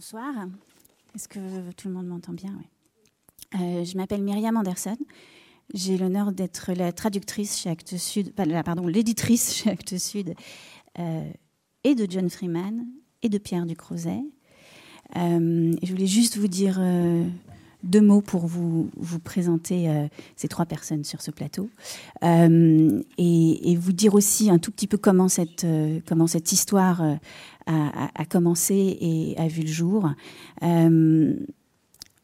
Bonsoir. Est-ce que tout le monde m'entend bien? Euh, Je m'appelle Myriam Anderson. J'ai l'honneur d'être la traductrice chez Actes Sud, pardon, l'éditrice chez Actes Sud, euh, et de John Freeman et de Pierre Ducrozet. Euh, je voulais juste vous dire deux mots pour vous, présenter euh, ces trois personnes sur ce plateau euh, et, vous dire aussi un tout petit peu comment cette, euh, histoire a, commencé et a vu le jour.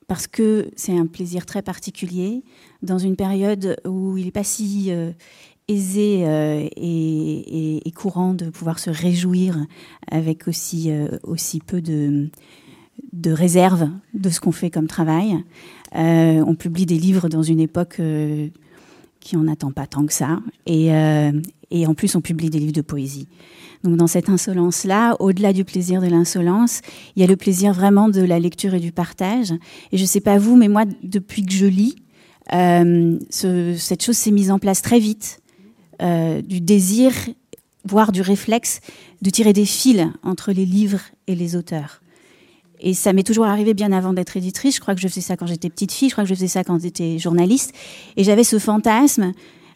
parce que c'est un plaisir très particulier dans une période où il n'est pas si aisé et, et, courant de pouvoir se réjouir avec aussi, aussi peu de de réserve de ce qu'on fait comme travail. Euh, on publie des livres dans une époque euh, qui en attend pas tant que ça. Euh, et, en plus, on publie des livres de poésie. Donc dans cette insolence-là, au-delà du plaisir de l'insolence, il y a le plaisir vraiment de la lecture et du partage. Et je sais pas vous, mais moi, depuis que je lis, cette chose s'est mise en place très vite. du désir, voire du réflexe, de tirer des fils entre les livres et les auteurs. Et ça m'est toujours arrivé bien avant d'être éditrice. Je crois que je faisais ça quand j'étais petite fille. Je crois que je faisais ça quand j'étais journaliste. Et j'avais ce fantasme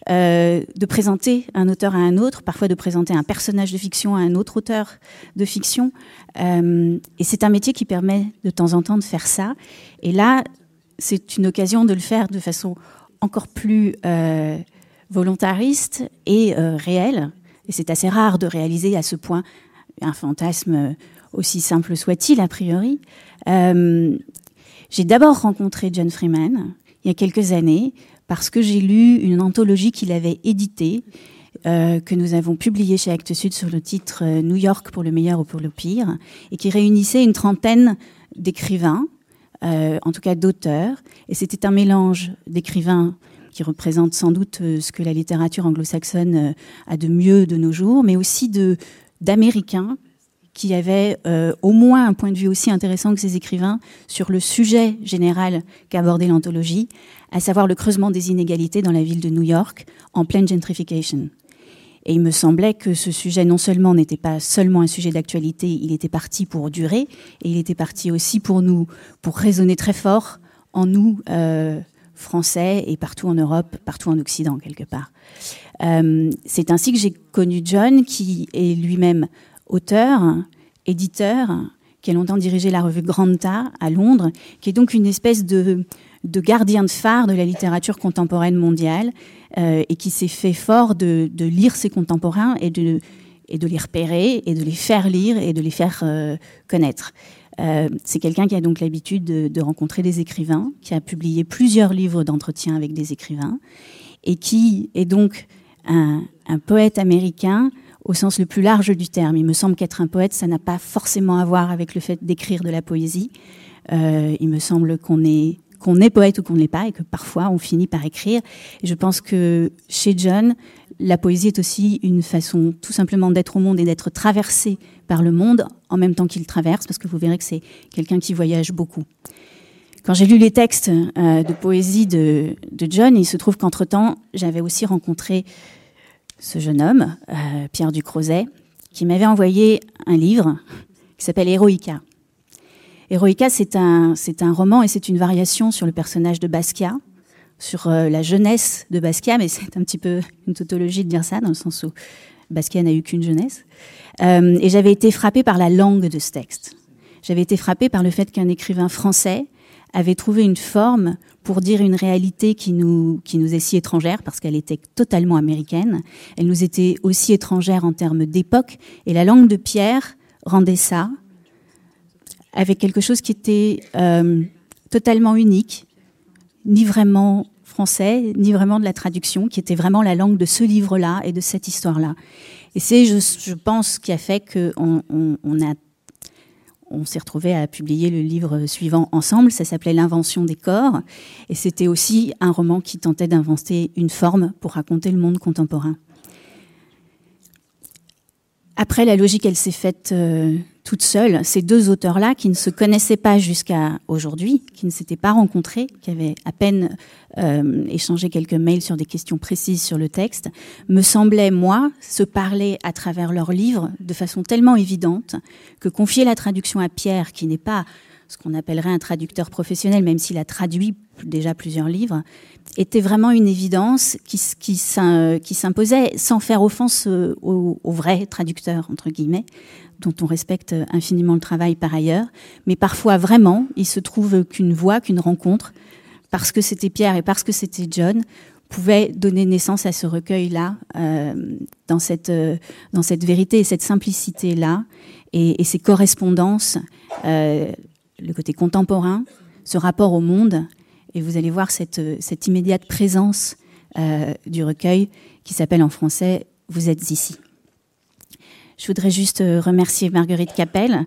euh, de présenter un auteur à un autre, parfois de présenter un personnage de fiction à un autre auteur de fiction. Euh, et c'est un métier qui permet de temps en temps de faire ça. Et là, c'est une occasion de le faire de façon encore plus euh, volontariste et réelle. Et c'est assez rare de réaliser à ce point un fantasme aussi simple soit-il a priori. Euh, j'ai d'abord rencontré John Freeman il y a quelques années parce que j'ai lu une anthologie qu'il avait éditée, euh, que nous avons publiée chez Actes Sud sur le titre euh, New York pour le meilleur ou pour le pire, et qui réunissait une trentaine d'écrivains, en tout cas d'auteurs, et c'était un mélange d'écrivains qui représentent sans doute ce que la littérature anglo-saxonne a de mieux de nos jours, mais aussi d'Américains qui avait euh, au moins un point de vue aussi intéressant que ces écrivains sur le sujet général qu'abordait l'anthologie, à savoir le creusement des inégalités dans la ville de New York en pleine gentrification. Et il me semblait que ce sujet non seulement n'était pas seulement un sujet d'actualité, il était parti pour durer, et il était parti aussi pour nous, pour résonner très fort en nous, euh, Français, et partout en Europe, partout en Occident quelque part. Euh, c'est ainsi que j'ai connu John, qui est lui-même auteur, éditeur, qui a longtemps dirigé la revue Granta à Londres, qui est donc une espèce de, gardien de phare de la littérature contemporaine mondiale euh, et qui s'est fait fort de, lire ses contemporains et de, les repérer et de les faire lire et de les faire euh, connaître. Euh, c'est quelqu'un qui a donc l'habitude de, rencontrer des écrivains, qui a publié plusieurs livres d'entretien avec des écrivains et qui est donc un poète américain au sens le plus large du terme. Il me semble qu'être un poète, ça n'a pas forcément à voir avec le fait d'écrire de la poésie. Euh, il me semble qu'on est qu'on est poète ou qu'on ne pas, et que parfois on finit par écrire. Et je pense que chez John, la poésie est aussi une façon tout simplement d'être au monde et d'être traversé par le monde en même temps qu'il traverse, parce que vous verrez que c'est quelqu'un qui voyage beaucoup. Quand j'ai lu les textes euh, de poésie de, de John, il se trouve qu'entre-temps, j'avais aussi rencontré ce jeune homme, euh, Pierre Ducrozet, qui m'avait envoyé un livre qui s'appelle Héroïca. Héroïca, c'est un, c'est un roman et c'est une variation sur le personnage de Basquiat, sur euh, la jeunesse de Basquiat, mais c'est un petit peu une tautologie de dire ça, dans le sens où Basquiat n'a eu qu'une jeunesse. Euh, et j'avais été frappée par la langue de ce texte. J'avais été frappée par le fait qu'un écrivain français avait trouvé une forme pour dire une réalité qui nous, qui nous est si étrangère, parce qu'elle était totalement américaine. Elle nous était aussi étrangère en termes d'époque. Et la langue de Pierre rendait ça avec quelque chose qui était euh, totalement unique, ni vraiment français, ni vraiment de la traduction, qui était vraiment la langue de ce livre-là et de cette histoire-là. Et c'est, je, je, pense, qui a fait qu'on on, a on s'est retrouvé à publier le livre suivant ensemble. Ça s'appelait L'invention des corps. Et c'était aussi un roman qui tentait d'inventer une forme pour raconter le monde contemporain. Après, la logique, elle s'est faite euh, toute seule ces deux auteurs-là qui ne se connaissaient pas jusqu'à aujourd'hui, qui ne s'étaient pas rencontrés, qui avaient à peine euh, échangé quelques mails sur des questions précises sur le texte, me semblaient, moi, se parler à travers leurs livres de façon tellement évidente que confier la traduction à Pierre, qui n'est pas ce qu'on appellerait un traducteur professionnel, même s'il a traduit déjà plusieurs livres, était vraiment une évidence qui, s'imposait sans faire offense euh, aux, vrais traducteurs, entre guillemets, dont on respecte infiniment le travail par ailleurs. Mais parfois, vraiment, il se trouve qu'une voix, qu'une rencontre, parce que c'était Pierre et parce que c'était John, pouvait donner naissance à ce recueil-là, euh, dans, cette, vérité et cette simplicité-là, et, et, ces correspondances, euh, le côté contemporain, ce rapport au monde, et vous allez voir cette, cette immédiate présence euh, du recueil qui s'appelle en français Vous êtes ici. Je voudrais juste euh, remercier Marguerite Capel,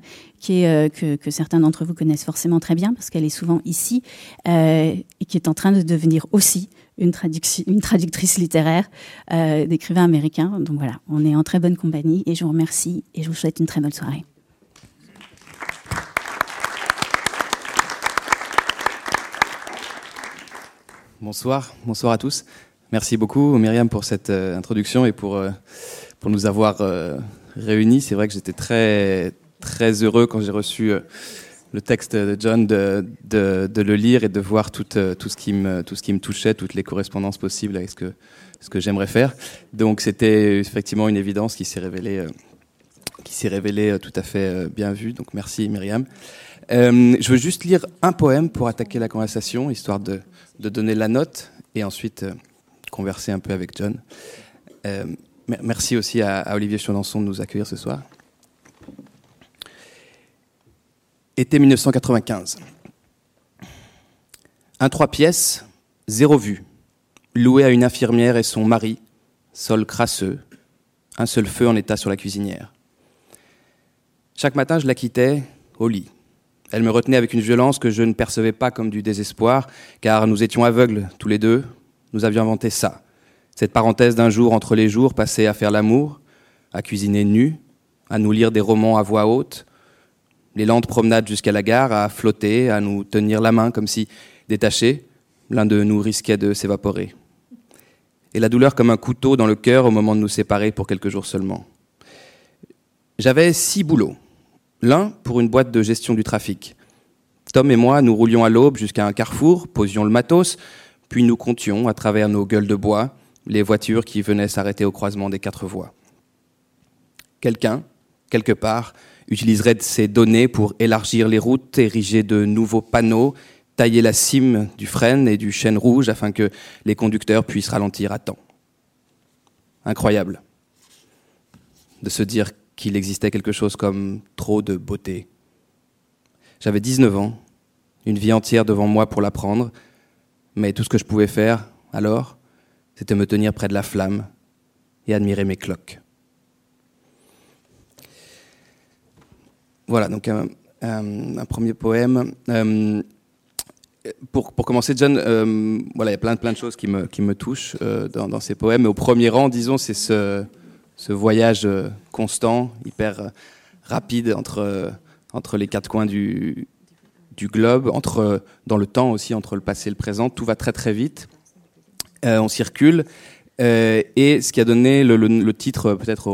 euh, que, certains d'entre vous connaissent forcément très bien, parce qu'elle est souvent ici, euh, et qui est en train de devenir aussi une, une traductrice littéraire euh, d'écrivains américains. Donc voilà, on est en très bonne compagnie, et je vous remercie, et je vous souhaite une très bonne soirée. Bonsoir, bonsoir à tous. Merci beaucoup Myriam pour cette euh, introduction et pour, euh, nous avoir euh, réunis. C'est vrai que j'étais très, très heureux quand j'ai reçu le texte de John de, le lire et de voir tout, ce qui me, tout touchait, toutes les correspondances possibles avec ce que, j'aimerais faire. Donc c'était effectivement une évidence qui s'est révélée, qui s'est révélée tout à fait bien vue. Donc merci Myriam. Euh, je veux juste lire un poème pour attaquer la conversation, histoire de, donner la note et ensuite euh, converser un peu avec John. Euh, merci aussi à, Olivier Chaudonson de nous accueillir ce soir. Été 1995. Un trois pièces, zéro vue, loué à une infirmière et son mari, sol crasseux, un seul feu en état sur la cuisinière. Chaque matin, je la quittais au lit. Elle me retenait avec une violence que je ne percevais pas comme du désespoir, car nous étions aveugles tous les deux. Nous avions inventé ça. Cette parenthèse d'un jour entre les jours passé à faire l'amour, à cuisiner nu, à nous lire des romans à voix haute, les lentes promenades jusqu'à la gare, à flotter, à nous tenir la main comme si, détachés, l'un de nous risquait de s'évaporer. Et la douleur comme un couteau dans le cœur au moment de nous séparer pour quelques jours seulement. J'avais six boulots. L'un pour une boîte de gestion du trafic. Tom et moi, nous roulions à l'aube jusqu'à un carrefour, posions le matos, puis nous comptions, à travers nos gueules de bois, les voitures qui venaient s'arrêter au croisement des quatre voies. Quelqu'un, quelque part, utiliserait ces données pour élargir les routes, ériger de nouveaux panneaux, tailler la cime du frêne et du chêne rouge afin que les conducteurs puissent ralentir à temps. Incroyable de se dire qu'il existait quelque chose comme trop de beauté. J'avais 19 ans, une vie entière devant moi pour l'apprendre, mais tout ce que je pouvais faire alors, c'était me tenir près de la flamme et admirer mes cloques. Voilà, donc un, un, un premier poème. Euh, pour, pour, commencer, John, euh, voilà, il y a plein, plein de choses qui me, qui me touchent euh, dans, dans, ces poèmes. Mais au premier rang, disons, c'est ce, ce voyage euh, constant, hyper euh, rapide entre, euh, entre les quatre coins du, du globe, entre, dans le temps aussi, entre le passé et le présent. Tout va très très vite. On circule. Et ce qui a donné le, le, titre, peut-être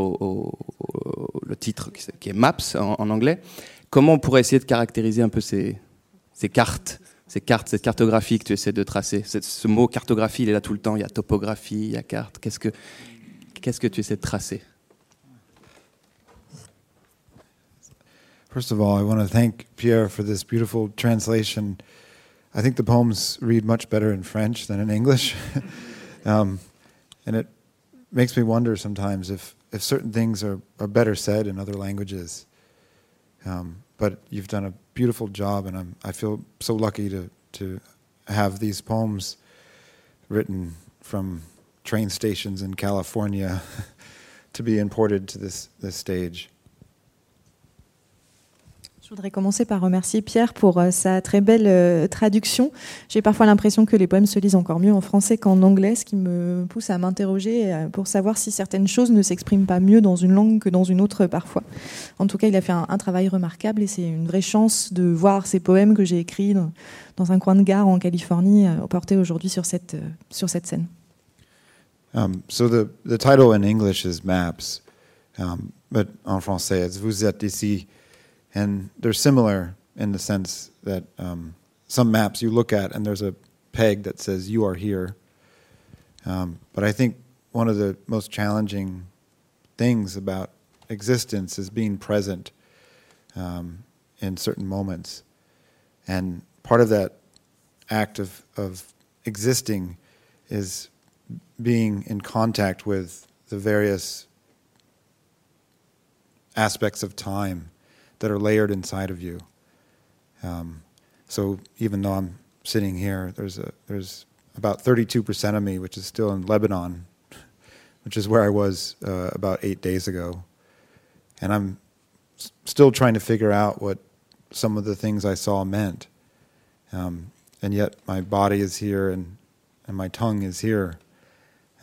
le titre qui est Maps en, en, anglais, comment on pourrait essayer de caractériser un peu ces, ces cartes ces cartes, cette cartographie que tu essaies de tracer? Ce mot cartographie, il est là tout le temps. Il y a topographie, il y a carte. Qu'est-ce que, qu'est-ce que tu essaies de tracer? First of all, I want to thank Pierre for this beautiful translation. I think the poems read much better in French than in English. um, and it makes me wonder sometimes if, if certain things are, are better said in other languages. Um, but you've done a beautiful job, and I'm, I feel so lucky to, to have these poems written from train stations in California to be imported to this, this stage. Je voudrais commencer par remercier Pierre pour euh, sa très belle euh, traduction. J'ai parfois l'impression que les poèmes se lisent encore mieux en français qu'en anglais, ce qui me pousse à m'interroger euh, pour savoir si certaines choses ne s'expriment pas mieux dans une langue que dans une autre parfois. En tout cas, il a fait un, travail remarquable et c'est une vraie chance de voir ces poèmes que j'ai écrits dans, un coin de gare en Californie portés aujourd'hui sur cette, sur cette scène. Um, so the, the title in Maps, um, en français, Vous êtes ici. And they're similar in the sense that um, some maps you look at and there's a peg that says you are here. Um, but I think one of the most challenging things about existence is being present um, in certain moments. And part of that act of, of existing is being in contact with the various aspects of time that are layered inside of you. Um, so even though I'm sitting here, there's a there's about 32% of me which is still in Lebanon, which is where I was uh, about eight days ago, and I'm s- still trying to figure out what some of the things I saw meant. Um, and yet my body is here and and my tongue is here,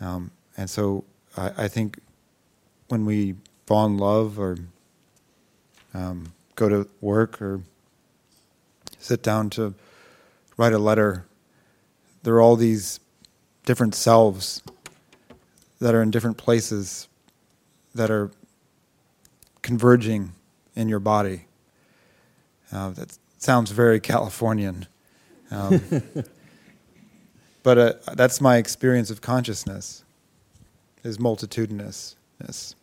um, and so I, I think when we fall in love or um, go to work or sit down to write a letter. There are all these different selves that are in different places that are converging in your body. Uh, that sounds very Californian. Um, but uh, that's my experience of consciousness, is multitudinousness.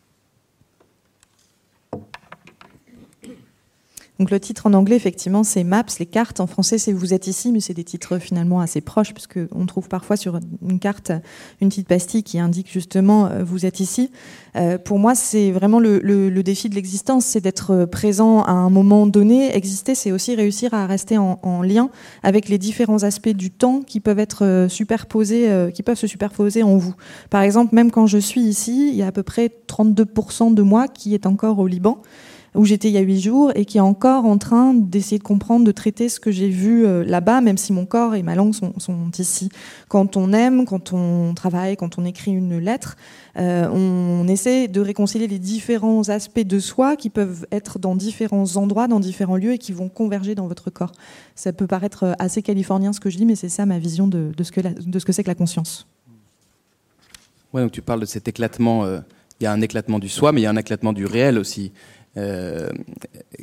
Donc le titre en anglais, effectivement, c'est Maps, les cartes. En français, c'est Vous êtes ici, mais c'est des titres finalement assez proches, puisque on trouve parfois sur une carte une petite pastille qui indique justement euh, Vous êtes ici. Euh, pour moi, c'est vraiment le, défi de l'existence, c'est d'être présent à un moment donné. Exister, c'est aussi réussir à rester en, en, lien avec les différents aspects du temps qui peuvent être euh, superposés, euh, qui peuvent se superposer en vous. Par exemple, même quand je suis ici, il y a à peu près 32% de moi qui est encore au Liban où j'étais il y a huit jours et qui est encore en train d'essayer de comprendre, de traiter ce que j'ai vu euh, là-bas, même si mon corps et ma langue sont, ici. Quand on aime, quand on travaille, quand on écrit une lettre, euh, on essaie de réconcilier les différents aspects de soi qui peuvent être dans différents endroits, dans différents lieux et qui vont converger dans votre corps. Ça peut paraître assez californien ce que je dis, mais c'est ça ma vision de, de ce que de ce que c'est que la conscience. Ouais, donc tu parles de cet éclatement. Euh, il y a un éclatement du soi, mais il y a un éclatement du réel aussi. Euh,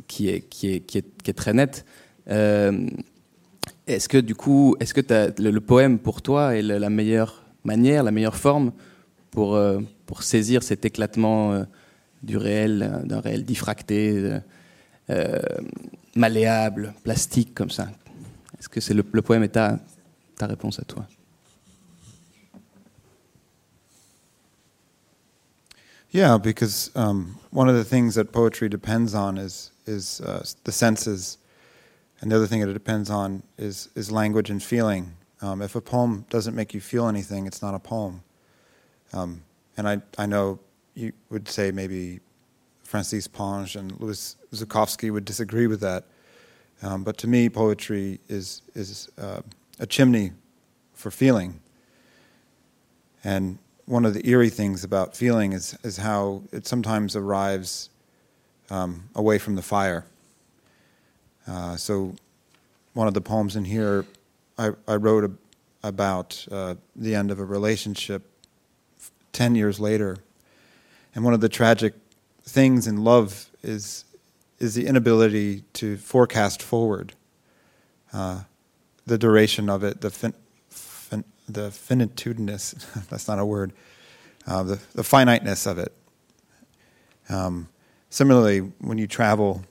qui, est, qui, est, qui, est, qui, est, très nette. Euh, est-ce que du coup, est-ce que le, poème pour toi est la meilleure manière, la meilleure forme pour, euh, pour saisir cet éclatement du réel, d'un réel diffracté, malléable, plastique comme ça? Est-ce que c'est le, le, poème est ta, ta réponse à toi? Yeah, because um, one of the things that poetry depends on is is uh, the senses, and the other thing that it depends on is is language and feeling. Um, if a poem doesn't make you feel anything, it's not a poem. Um, and I I know you would say maybe Francis Ponge and Louis Zukowski would disagree with that, um, but to me, poetry is is uh, a chimney for feeling. And one of the eerie things about feeling is, is how it sometimes arrives um, away from the fire. Uh, so, one of the poems in here, I, I wrote about uh, the end of a relationship 10 years later. And one of the tragic things in love is, is the inability to forecast forward uh, the duration of it, the fin- the finitudinous, that's not a word, uh, the, the finiteness of it. Um, similarly, when you travel,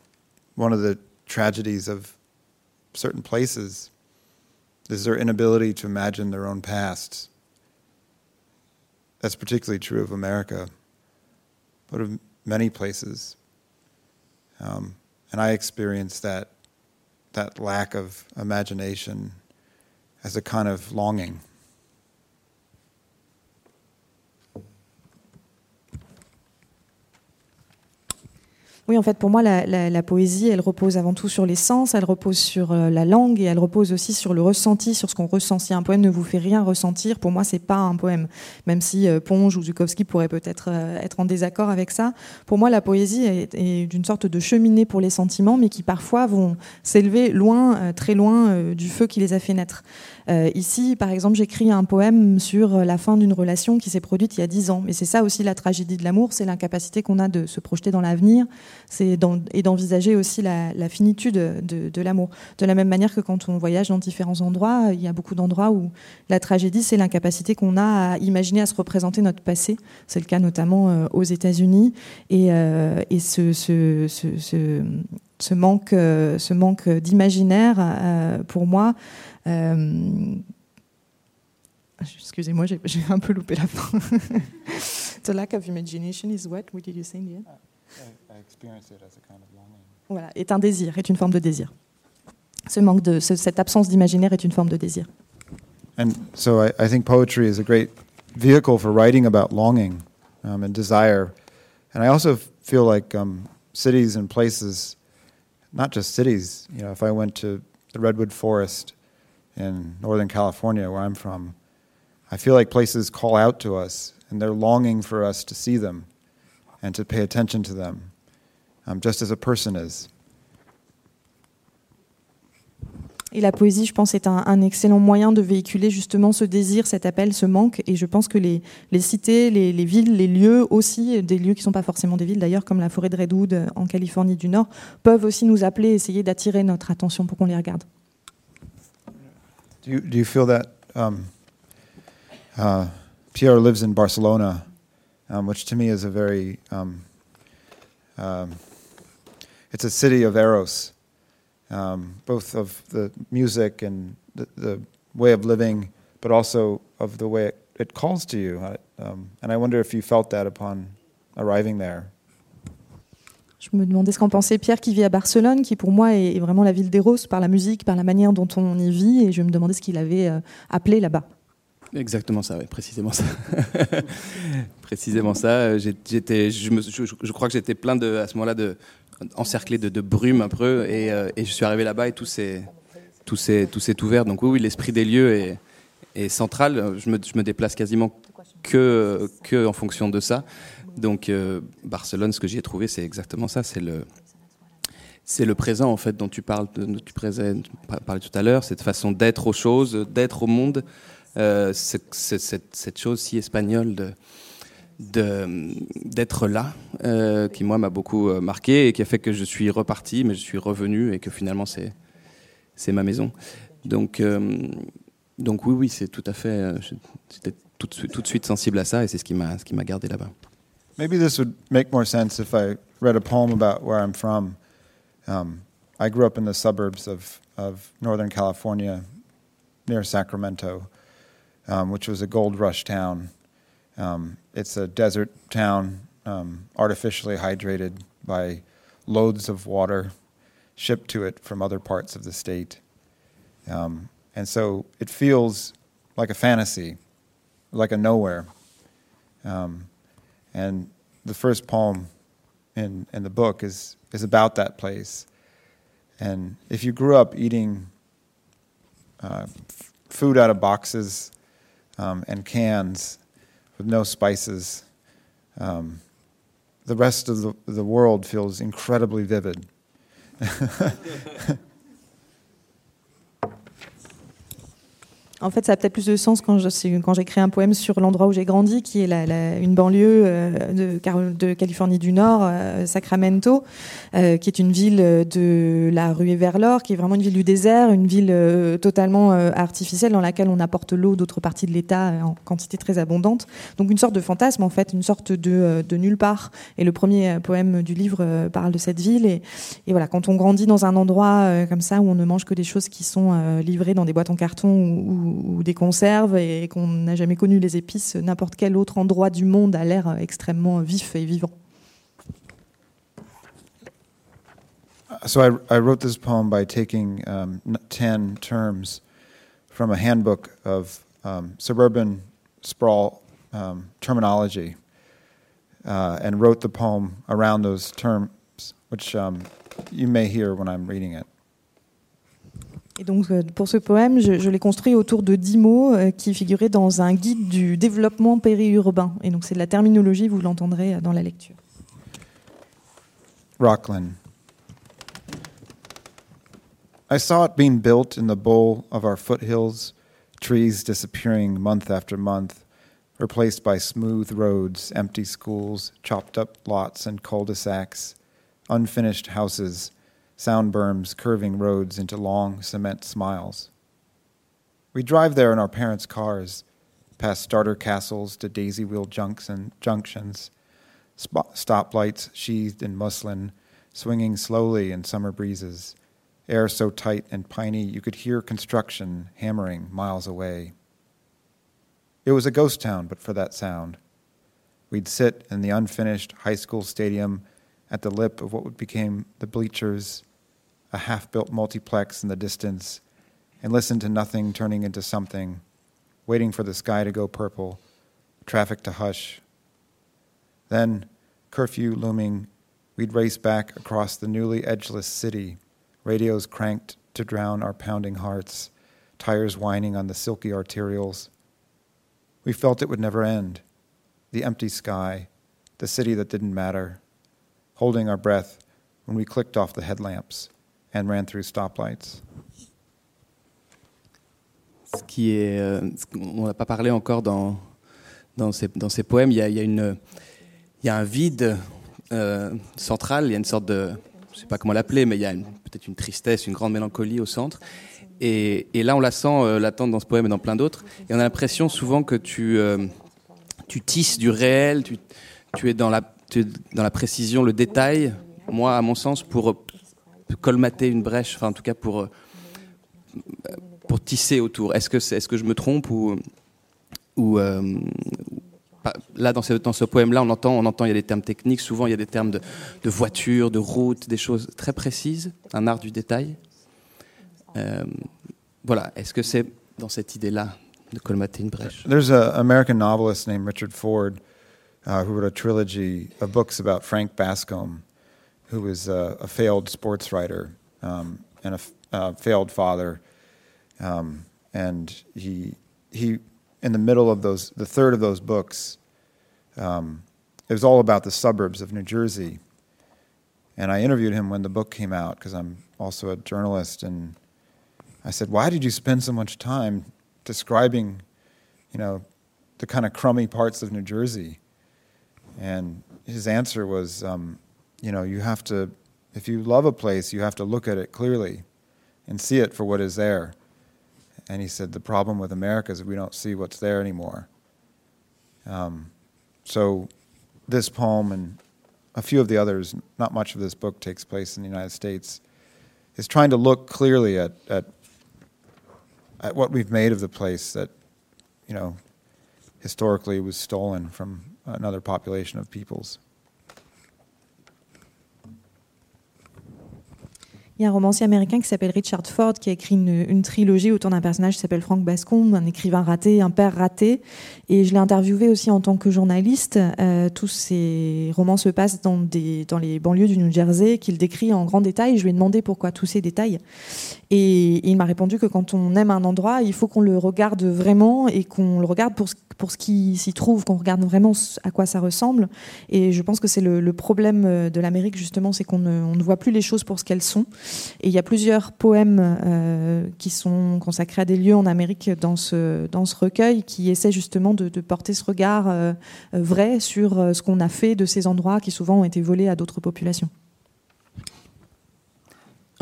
one of the tragedies of certain places is their inability to imagine their own pasts. That's particularly true of America, but of many places. Um, and I experienced that, that lack of imagination as a kind of longing. Oui, en fait, pour moi, la, poésie, elle repose avant tout sur les sens, elle repose sur euh, la langue et elle repose aussi sur le ressenti, sur ce qu'on ressent. Si un poème ne vous fait rien ressentir, pour moi, c'est pas un poème. Même si euh, Ponge ou Zukowski pourraient peut-être euh, être en désaccord avec ça. Pour moi, la poésie est, est d'une sorte de cheminée pour les sentiments, mais qui parfois vont s'élever loin, très loin du feu qui les a fait naître. Ici, par exemple, j'écris un poème sur la fin d'une relation qui s'est produite il y a dix ans. Mais c'est ça aussi la tragédie de l'amour, c'est l'incapacité qu'on a de se projeter dans l'avenir et d'envisager aussi la, finitude de, l'amour. De la même manière que quand on voyage dans différents endroits, il y a beaucoup d'endroits où la tragédie, c'est l'incapacité qu'on a à imaginer, à se représenter notre passé. C'est le cas notamment euh, aux États-Unis. Et, euh, ce, manque, d'imaginaire, pour moi, euh, excusez-moi, j'ai un peu loupé la fin. The lack of imagination is what? What did you say in? I, I experience it as a kind of longing. Voilà, est un désir, est une forme de désir. Ce manque de, cette absence d'imaginaire est une forme de désir. And so I, I think poetry is a great vehicle for writing about longing um, and desire. And I also feel like um, cities and places, not just cities, you know, if I went to the Redwood Forest, in Northern California, where I'm from, I feel like places call out to us and they're longing for us to see them and to pay attention to them, um, just as a person is. Et la poésie, je pense, est un, un, excellent moyen de véhiculer justement ce désir, cet appel, ce manque. Et je pense que les, les cités, les, les, villes, les lieux aussi, des lieux qui ne sont pas forcément des villes d'ailleurs, comme la forêt de Redwood euh, en Californie du Nord, peuvent aussi nous appeler, essayer d'attirer notre attention pour qu'on les regarde. Do you, do you feel that um, uh, Pierre lives in Barcelona, um, which to me is a very, um, um it's a city of eros, um, both of the music and the, the, way of living, but also of the way it, it calls to you. Um, and I wonder if you felt that upon arriving there. Je me demandais ce qu'en pensait Pierre qui vit à Barcelone, qui pour moi est vraiment la ville des roses par la musique, par la manière dont on y vit, et je me demandais ce qu'il avait euh, appelé là-bas. Exactement ça, oui, précisément ça. précisément ça. J'étais, je, crois que j'étais plein de, à ce moment-là, de, encerclé de, de, brume un peu, et, euh, je suis arrivé là-bas et tout s'est, tout s'est, tout s'est ouvert. Donc oui, l'esprit des lieux est, central. Je me, je me, déplace quasiment que, que en fonction de ça. Donc euh, Barcelone, ce que j'y ai trouvé, c'est exactement ça. C'est le c'est le présent en fait dont tu parles, dont tu parlais tout à l'heure, cette façon d'être aux choses, d'être au monde, euh, cette, cette, chose si espagnole de d'être là, euh, qui moi m'a beaucoup euh, marqué et qui a fait que je suis reparti, mais je suis revenu et que finalement c'est ma maison. Donc euh, donc oui oui c'est tout à fait, j'étais tout, tout de suite sensible à ça et c'est ce qui m'a ce qui m'a gardé là-bas. Maybe this would make more sense if I read a poem about where I'm from. Um, I grew up in the suburbs of, of Northern California near Sacramento, um, which was a gold rush town. Um, it's a desert town, um, artificially hydrated by loads of water shipped to it from other parts of the state. Um, and so it feels like a fantasy, like a nowhere. Um, and the first poem in, in the book is, is about that place. And if you grew up eating uh, f- food out of boxes um, and cans with no spices, um, the rest of the, the world feels incredibly vivid. En fait, ça a peut-être plus de sens quand j'écris un poème sur l'endroit où j'ai grandi, qui est une banlieue euh, de, Californie du Nord, euh, Sacramento, euh, qui est une ville de la ruée vers l'or, qui est vraiment une ville du désert, une ville totalement artificielle dans laquelle on apporte l'eau d'autres parties de l'État en quantité très abondante. Donc une sorte de fantasme, en fait, une sorte de, nulle part. Et le premier poème du livre parle de cette ville. Et, voilà, quand on grandit dans un endroit comme ça, où on ne mange que des choses qui sont livrées dans des boîtes en carton ou des conserves et qu'on n'a jamais connu les épices, n'importe quel autre endroit du monde a l'air extrêmement vif et vivant. So I, I wrote this poem by taking um, 10 terms from a handbook of um, suburban sprawl um, terminology uh, and wrote the poem around those terms which um, you may hear when I'm reading it. Et donc, euh, pour ce poème, je, je l'ai construit autour de dix mots euh, qui figuraient dans un guide du développement périurbain. Et donc, c'est de la terminologie, vous l'entendrez euh, dans la lecture. Rockland. I saw it being built in the bowl of our foothills, trees disappearing month after month, replaced by smooth roads, empty schools, chopped up lots and cul de sacs, unfinished houses, sound berms curving roads into long cement smiles. We drive there in our parents' cars, past starter castles to daisy wheel junction, junctions, stoplights sheathed in muslin, swinging slowly in summer breezes, air so tight and piney you could hear construction hammering miles away. It was a ghost town, but for that sound. We'd sit in the unfinished high school stadium at the lip of what would became the bleachers, a half built multiplex in the distance, and listen to nothing turning into something, waiting for the sky to go purple, traffic to hush. Then, curfew looming, we'd race back across the newly edgeless city, radios cranked to drown our pounding hearts, tires whining on the silky arterials. We felt it would never end. The empty sky, the city that didn't matter, holding our breath when we clicked off the headlamps and ran through stoplights. Ce qui est, euh, on n'a pas parlé encore dans, dans, ces, dans ces poèmes, il y a, une, il y a un vide euh, central, il y a une sorte de, je sais pas comment l'appeler, mais il y a peut-être une tristesse, une grande mélancolie au centre. Et, et là, on la sent euh, latente dans ce poème et dans plein d'autres. Et on a l'impression souvent que tu, euh, tu tisses du réel, tu, tu es dans la, tu es dans la précision, le détail. Moi, à mon sens, pour colmater une brèche, enfin en tout cas pour euh, pour tisser autour. Est-ce que, c'est- est-ce que je me trompe ou, ou euh, là dans ce, dans ce poème-là, on entend, on entend, il y a des termes techniques. Souvent, il y a des termes de, de voiture, de route, des choses très précises, un art du détail. Euh, voilà. Est-ce que c'est dans cette idée-là de colmater une brèche? There's an American novelist named Richard Ford uh, who wrote a trilogy of books about Frank Bascom, who was uh, a failed sports writer um, and a, uh, failed father. Um, and he, he, in the middle of those, the third of those books, um, it was all about the suburbs of New Jersey. And I interviewed him when the book came out because I'm also a journalist. And I said, Why did you spend so much time describing, you know, the kind of crummy parts of New Jersey? And his answer was, um, you know, you have to, if you love a place, you have to look at it clearly and see it for what is there. And he said, the problem with America is we don't see what's there anymore. Um, so this poem and a few of the others, not much of this book takes place in the United States, is trying to look clearly at, at, at what we've made of the place that, you know, historically was stolen from another population of peoples. Un romancier américain qui s'appelle Richard Ford qui a écrit une, trilogie autour d'un personnage qui s'appelle Frank Bascombe, un écrivain raté, un père raté. Et je l'ai interviewé aussi en tant que journaliste. Euh, tous ces romans se passent dans les banlieues du New Jersey, qu'il décrit en grand détail. Je lui ai demandé pourquoi tous ces détails. Et, il m'a répondu que quand on aime un endroit, il faut qu'on le regarde vraiment et qu'on le regarde pour ce, qui s'y trouve, qu'on regarde vraiment à quoi ça ressemble. Et je pense que c'est le, problème de l'Amérique, justement, c'est qu'on ne, voit plus les choses pour ce qu'elles sont. Et il y a plusieurs poèmes euh, qui sont consacrés à des lieux en Amérique dans ce, recueil qui essaient justement de, porter ce regard euh, vrai sur euh, ce qu'on a fait de ces endroits qui souvent ont été volés à d'autres populations.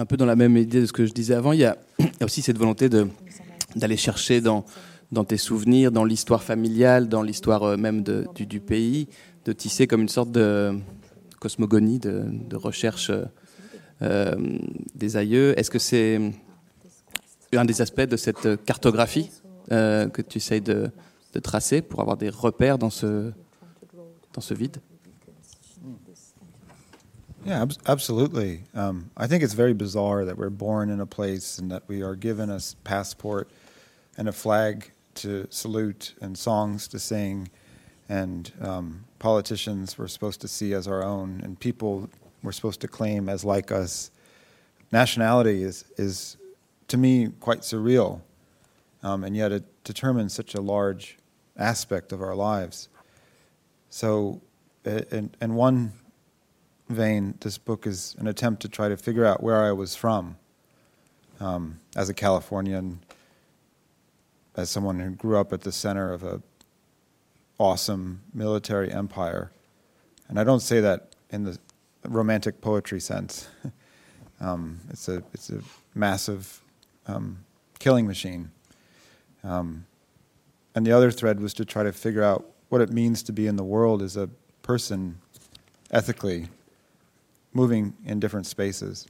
Un peu dans la même idée de ce que je disais avant, il y a, aussi cette volonté d'aller chercher dans, tes souvenirs, dans l'histoire familiale, dans l'histoire euh, même du, pays, de tisser comme une sorte de cosmogonie, de, recherche euh, des aïeux. Est-ce que c'est un des aspects de cette cartographie euh, que tu essayes de, tracer pour avoir des repères dans ce vide? Yeah, ab- absolutely. Um, I think it's very bizarre that we're born in a place and that we are given a passport and a flag to salute and songs to sing, and um, politicians we're supposed to see as our own, and people we're supposed to claim as like us. Nationality is, is to me, quite surreal, um, and yet it determines such a large aspect of our lives. So, and in one vein, this book is an attempt to try to figure out where I was from um, as a Californian, as someone who grew up at the center of a awesome military empire. And I don't say that in the romantic poetry sense. um, it's a it's a massive um, killing machine. Um, and the other thread was to try to figure out what it means to be in the world as a person, ethically, moving in different spaces.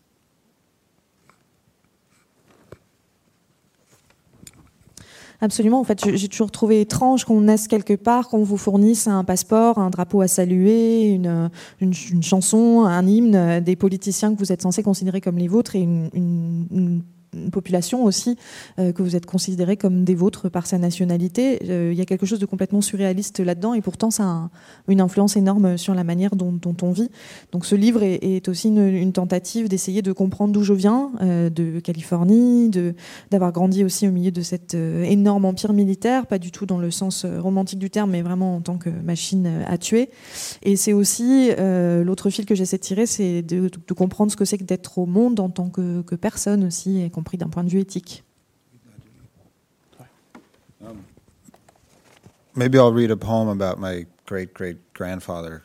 Absolument. En fait, j'ai toujours trouvé étrange qu'on naisse quelque part, qu'on vous fournisse un passeport, un drapeau à saluer, une, une, chanson, un hymne, des politiciens que vous êtes censés considérer comme les vôtres et une une population aussi euh, que vous êtes considéré comme des vôtres par sa nationalité. Euh, il y a quelque chose de complètement surréaliste là-dedans et pourtant ça a une influence énorme sur la manière dont, on vit. Donc ce livre est, aussi une, tentative d'essayer de comprendre d'où je viens, euh, de Californie, d'avoir grandi aussi au milieu de cet énorme empire militaire, pas du tout dans le sens romantique du terme, mais vraiment en tant que machine à tuer. Et c'est aussi l'autre fil que j'essaie de tirer, c'est de, comprendre ce que c'est que d'être au monde en tant que, personne aussi. Et compris d'un point de vue éthique. Um, maybe I'll read a poem about my great great grandfather.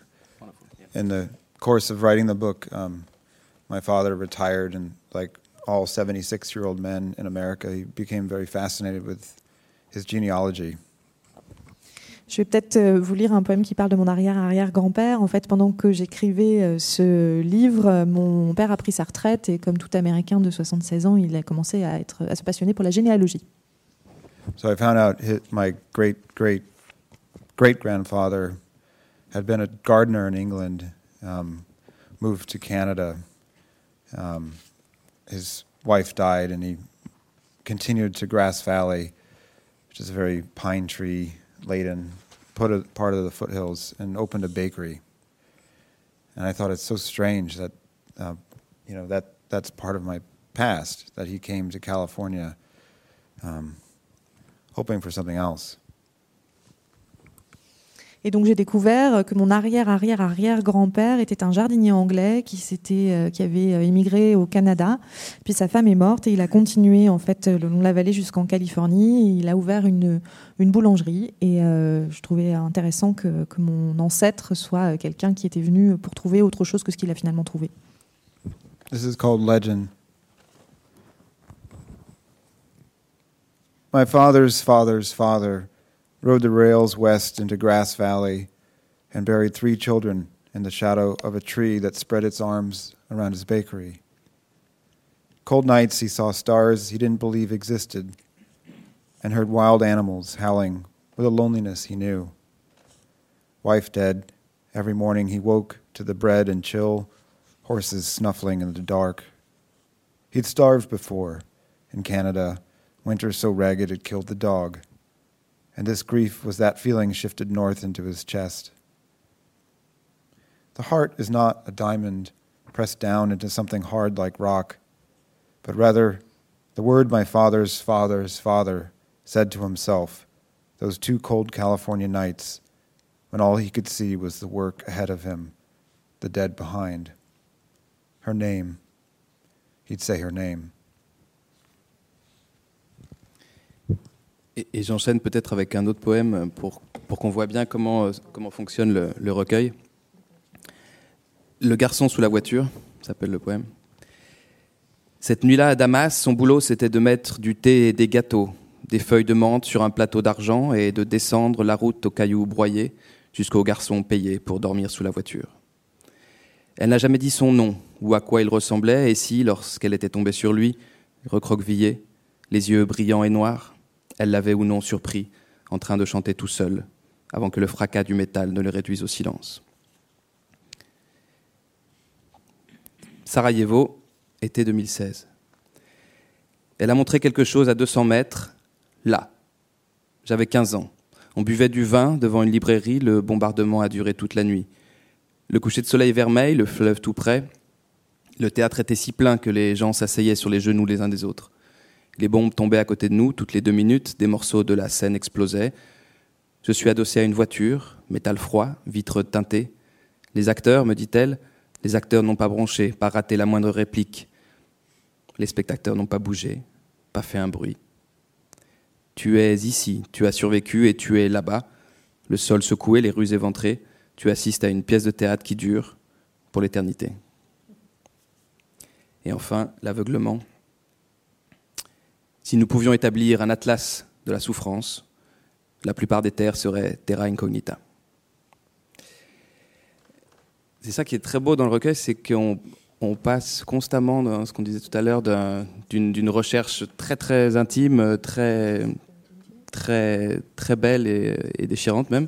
In the course of writing the book, um, my father retired, and like all 76 year old men in America, he became very fascinated with his genealogy. Je vais peut-être euh, vous lire un poème qui parle de mon arrière-arrière-grand-père. En fait, pendant que j'écrivais euh, ce livre, mon père a pris sa retraite et comme tout Américain de 76 ans, il a commencé à, être, à se passionner pour la généalogie. So I found out my great great great grandfather had been a gardener in England, um, moved to Canada. Um, his wife died, and he continued to Grass Valley, which is a very pine tree laden put a part of the foothills and opened a bakery. And I thought it's so strange that, uh, you know, that that's part of my past that he came to California, um, hoping for something else. Et donc j'ai découvert que mon arrière arrière arrière grand-père était un jardinier anglais qui s'était euh, qui avait euh, immigré au Canada. Puis sa femme est morte et il a continué en fait le long de la vallée jusqu'en Californie. il a ouvert une une boulangerie et euh, je trouvais intéressant que, que mon ancêtre soit quelqu'un qui était venu pour trouver autre chose que ce qu'il a finalement trouvé. This is called legend. My father's father's father rode the rails west into Grass Valley, and buried three children in the shadow of a tree that spread its arms around his bakery. Cold nights he saw stars he didn't believe existed, and heard wild animals howling with a loneliness he knew. Wife dead, every morning he woke to the bread and chill, horses snuffling in the dark. He'd starved before in Canada, winter so ragged it killed the dog and this grief was that feeling shifted north into his chest. The heart is not a diamond pressed down into something hard like rock, but rather the word my father's father's father said to himself those two cold California nights when all he could see was the work ahead of him, the dead behind. Her name. He'd say her name. Et, j'enchaîne peut-être avec un autre poème pour, qu'on voit bien comment, comment fonctionne le, recueil. Le garçon sous la voiture, s'appelle le poème. Cette nuit-là à Damas, son boulot c'était de mettre du thé et des gâteaux, des feuilles de menthe sur un plateau d'argent et de descendre la route aux cailloux broyés jusqu'au garçon payé pour dormir sous la voiture. Elle n'a jamais dit son nom ou à quoi il ressemblait et si, lorsqu'elle était tombée sur lui, recroquevillé, les yeux brillants et noirs, elle l'avait ou non surpris, en train de chanter tout seul, avant que le fracas du métal ne le réduise au silence. Sarajevo, été 2016. Elle a montré quelque chose à 200 mètres, là. J'avais 15 ans. On buvait du vin devant une librairie, le bombardement a duré toute la nuit. Le coucher de soleil vermeil, le fleuve tout près. Le théâtre était si plein que les gens s'asseyaient sur les genoux les uns des autres. Les bombes tombaient à côté de nous, toutes les deux minutes, des morceaux de la scène explosaient. Je suis adossé à une voiture, métal froid, vitres teintées. Les acteurs, me dit-elle, les acteurs n'ont pas bronché, pas raté la moindre réplique. Les spectateurs n'ont pas bougé, pas fait un bruit. Tu es ici, tu as survécu et tu es là-bas, le sol secoué, les rues éventrées, tu assistes à une pièce de théâtre qui dure pour l'éternité. Et enfin, l'aveuglement. Si nous pouvions établir un atlas de la souffrance, la plupart des terres seraient terra incognita. C'est ça qui est très beau dans le recueil, c'est qu'on on passe constamment ce qu'on disait tout à l'heure d'une recherche très très intime, très très très belle et, déchirante même,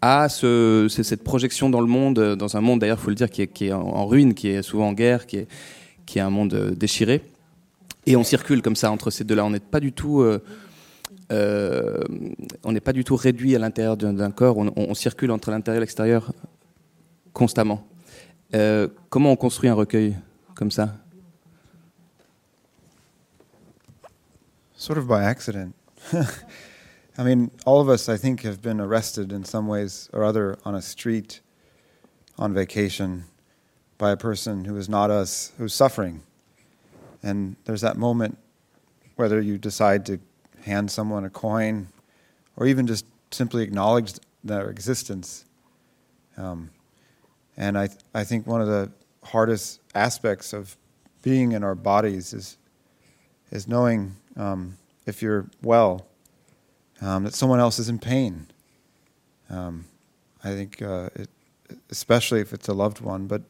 à ce, cette projection dans le monde, dans un monde d'ailleurs, faut le dire, qui est, en ruine, qui est souvent en guerre, qui est un monde déchiré. Et on circule comme ça entre ces deux-là. On n'est pas du tout, euh, euh, on n'est pas du tout réduit à l'intérieur d'un corps. On, on, circule entre l'intérieur et l'extérieur constamment. Euh, comment on construit un recueil comme ça? Sort of by accident. I mean, all of us, I think, have been arrested in some ways or other on a street on vacation by a person who is not us, who's suffering. And there's that moment, whether you decide to hand someone a coin or even just simply acknowledge their existence. Um, and I, th- I think one of the hardest aspects of being in our bodies is, is knowing um, if you're well, um, that someone else is in pain. Um, I think, uh, it, especially if it's a loved one, but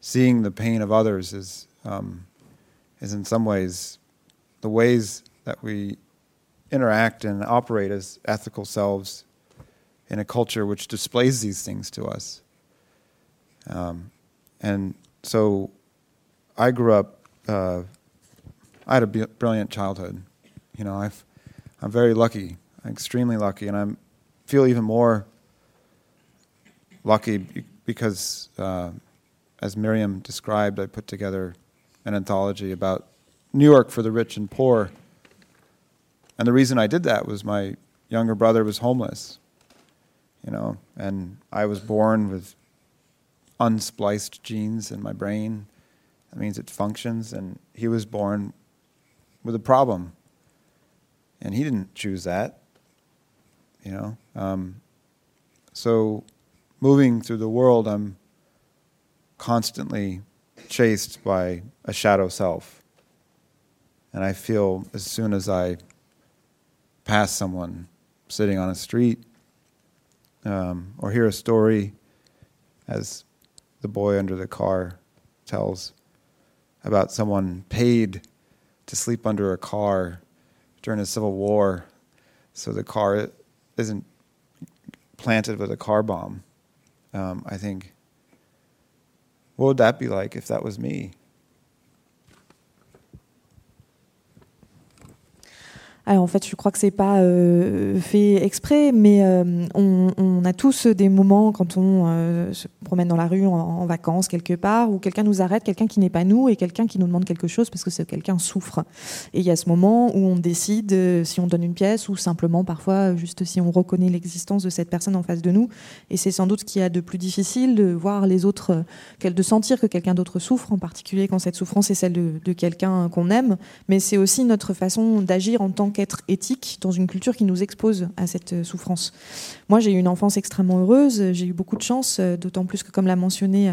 seeing the pain of others is, um, is in some ways the ways that we interact and operate as ethical selves in a culture which displays these things to us. Um, and so I grew up, uh, I had a brilliant childhood. You know, i am very lucky, I'm extremely lucky, and I feel even more lucky because, uh, as Miriam described, I put together an anthology about New York for the rich and poor. And the reason I did that was my younger brother was homeless, you know, and I was born with unspliced genes in my brain. That means it functions, and he was born with a problem. And he didn't choose that, you know. Um, so, moving through the world, I'm constantly chased by a shadow self. And I feel as soon as I pass someone sitting on a street um, or hear a story, as the boy under the car tells about someone paid to sleep under a car during the Civil War so the car isn't planted with a car bomb. Um, I think, what would that be like if that was me? Alors en fait, je crois que c'est pas euh, fait exprès, mais euh, on, a tous des moments quand on euh, se promène dans la rue en, vacances quelque part, où quelqu'un nous arrête, quelqu'un qui n'est pas nous, et quelqu'un qui nous demande quelque chose parce que ce quelqu'un souffre. Et il y a ce moment où on décide si on donne une pièce ou simplement parfois juste si on reconnaît l'existence de cette personne en face de nous. Et c'est sans doute ce qu'il y a de plus difficile de voir les autres, de sentir que quelqu'un d'autre souffre, en particulier quand cette souffrance est celle de, de quelqu'un qu'on aime. Mais c'est aussi notre façon d'agir en tant être éthique dans une culture qui nous expose à cette euh, souffrance. Moi, j'ai eu une enfance extrêmement heureuse, j'ai eu beaucoup de chance, euh, d'autant plus que, comme l'a mentionné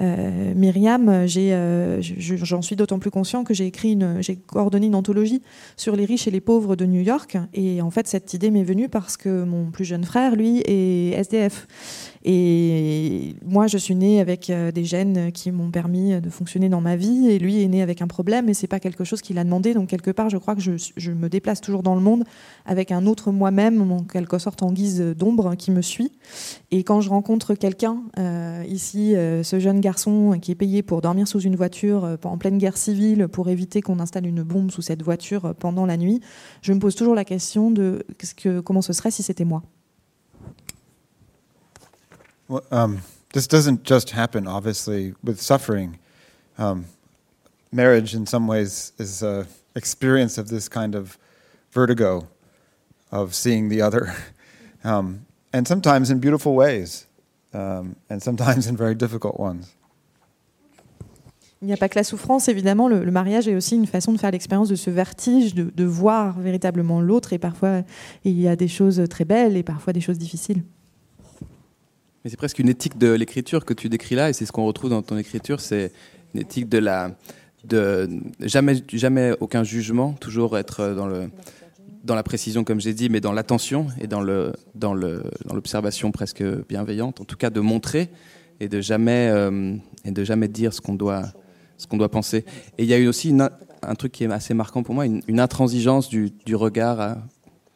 euh, Myriam, j'en suis d'autant plus conscient que j'ai écrit, j'ai coordonné une anthologie sur les riches et les pauvres de New York. Et en fait, cette idée m'est venue parce que mon plus jeune frère, lui, est SDF. Et moi, je suis née avec euh, des gènes qui m'ont permis de fonctionner dans ma vie, et lui est né avec un problème, et c'est pas quelque chose qu'il a demandé. Donc quelque part, je crois que je, me déplace toujours dans le monde avec un autre moi-même, en quelque sorte en guise d'ombre, qui me suit. Et quand je rencontre quelqu'un euh, ici, euh, ce jeune garçon qui est payé pour dormir sous une voiture en pleine guerre civile, pour éviter qu'on installe une bombe sous cette voiture pendant la nuit, je me pose toujours la question de comment ce serait si c'était moi. Well, um, this doesn't just happen, obviously, with suffering. Um, marriage, in some ways, is an experience of this kind of vertigo of seeing the other, um, and sometimes in beautiful ways, um, and sometimes in very difficult ones. Il n'y a pas que la souffrance, évidemment, le, le, mariage est aussi une façon de faire l'expérience de ce vertige, de, de voir véritablement l'autre, et parfois il y a des choses très belles et parfois des choses difficiles. Mais c'est presque une éthique de l'écriture que tu décris là, et c'est ce qu'on retrouve dans ton écriture, c'est une éthique de la, de jamais, jamais aucun jugement, toujours être dans le, dans la précision, comme j'ai dit, mais dans l'attention et dans le, dans le, dans l'observation presque bienveillante, en tout cas de montrer et de jamais, euh, et de jamais dire ce qu'on doit, ce qu'on doit penser. Et il y a eu aussi un truc qui est assez marquant pour moi, une, intransigeance du, regard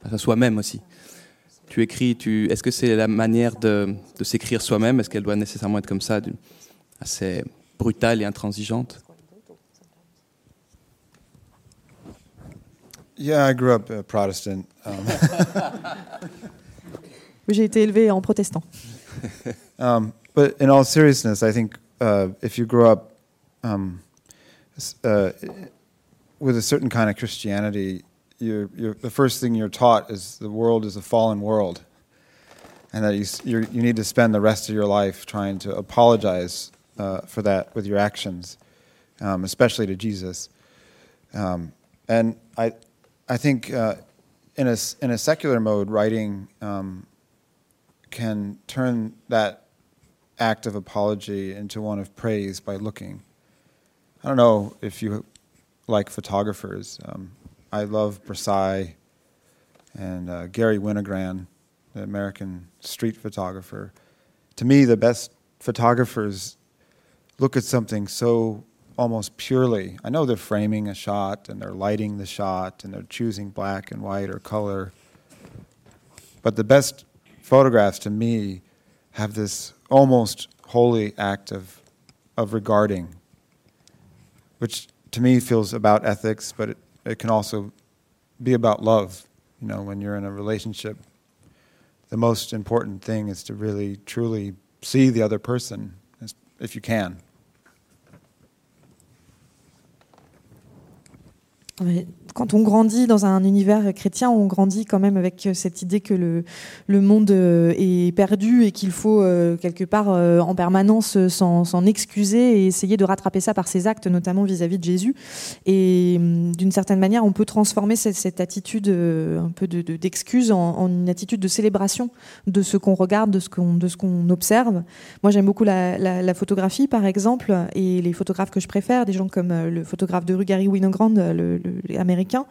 à soi-même aussi tu écris, tu... est-ce que c'est la manière de, de s'écrire soi-même? Est-ce qu'elle doit nécessairement être comme ça, assez brutale et intransigeante? Yeah, I grew up a Protestant. Um, J'ai été élevé en protestant. um, but in all seriousness, I think uh, if you grow up um, uh, with a certain kind of Christianity, you're, you're, the first thing you're taught is the world is a fallen world, and that you you need to spend the rest of your life trying to apologize uh, for that with your actions, um, especially to Jesus. Um, and I, I think uh, in a in a secular mode, writing um, can turn that act of apology into one of praise by looking. I don't know if you like photographers. Um, I love Versailles and uh, Gary Winogrand, the American street photographer. To me, the best photographers look at something so almost purely. I know they're framing a shot and they're lighting the shot and they're choosing black and white or color. But the best photographs to me have this almost holy act of, of regarding, which to me feels about ethics, but it, it can also be about love. You know, when you're in a relationship, the most important thing is to really, truly see the other person, if you can. Quand on grandit dans un univers chrétien, on grandit quand même avec cette idée que le, monde euh, est perdu et qu'il faut euh, quelque part euh, en permanence s'en excuser et essayer de rattraper ça par ses actes, notamment vis-à-vis -vis de Jésus. Et hum, d'une certaine manière, on peut transformer cette, attitude un peu d'excuse de, de, en, une attitude de célébration de ce qu'on regarde, de ce qu'on observe. Moi, j'aime beaucoup la, photographie, par exemple, et les photographes que je préfère, des gens comme le photographe de rue Winogrand, le, américains,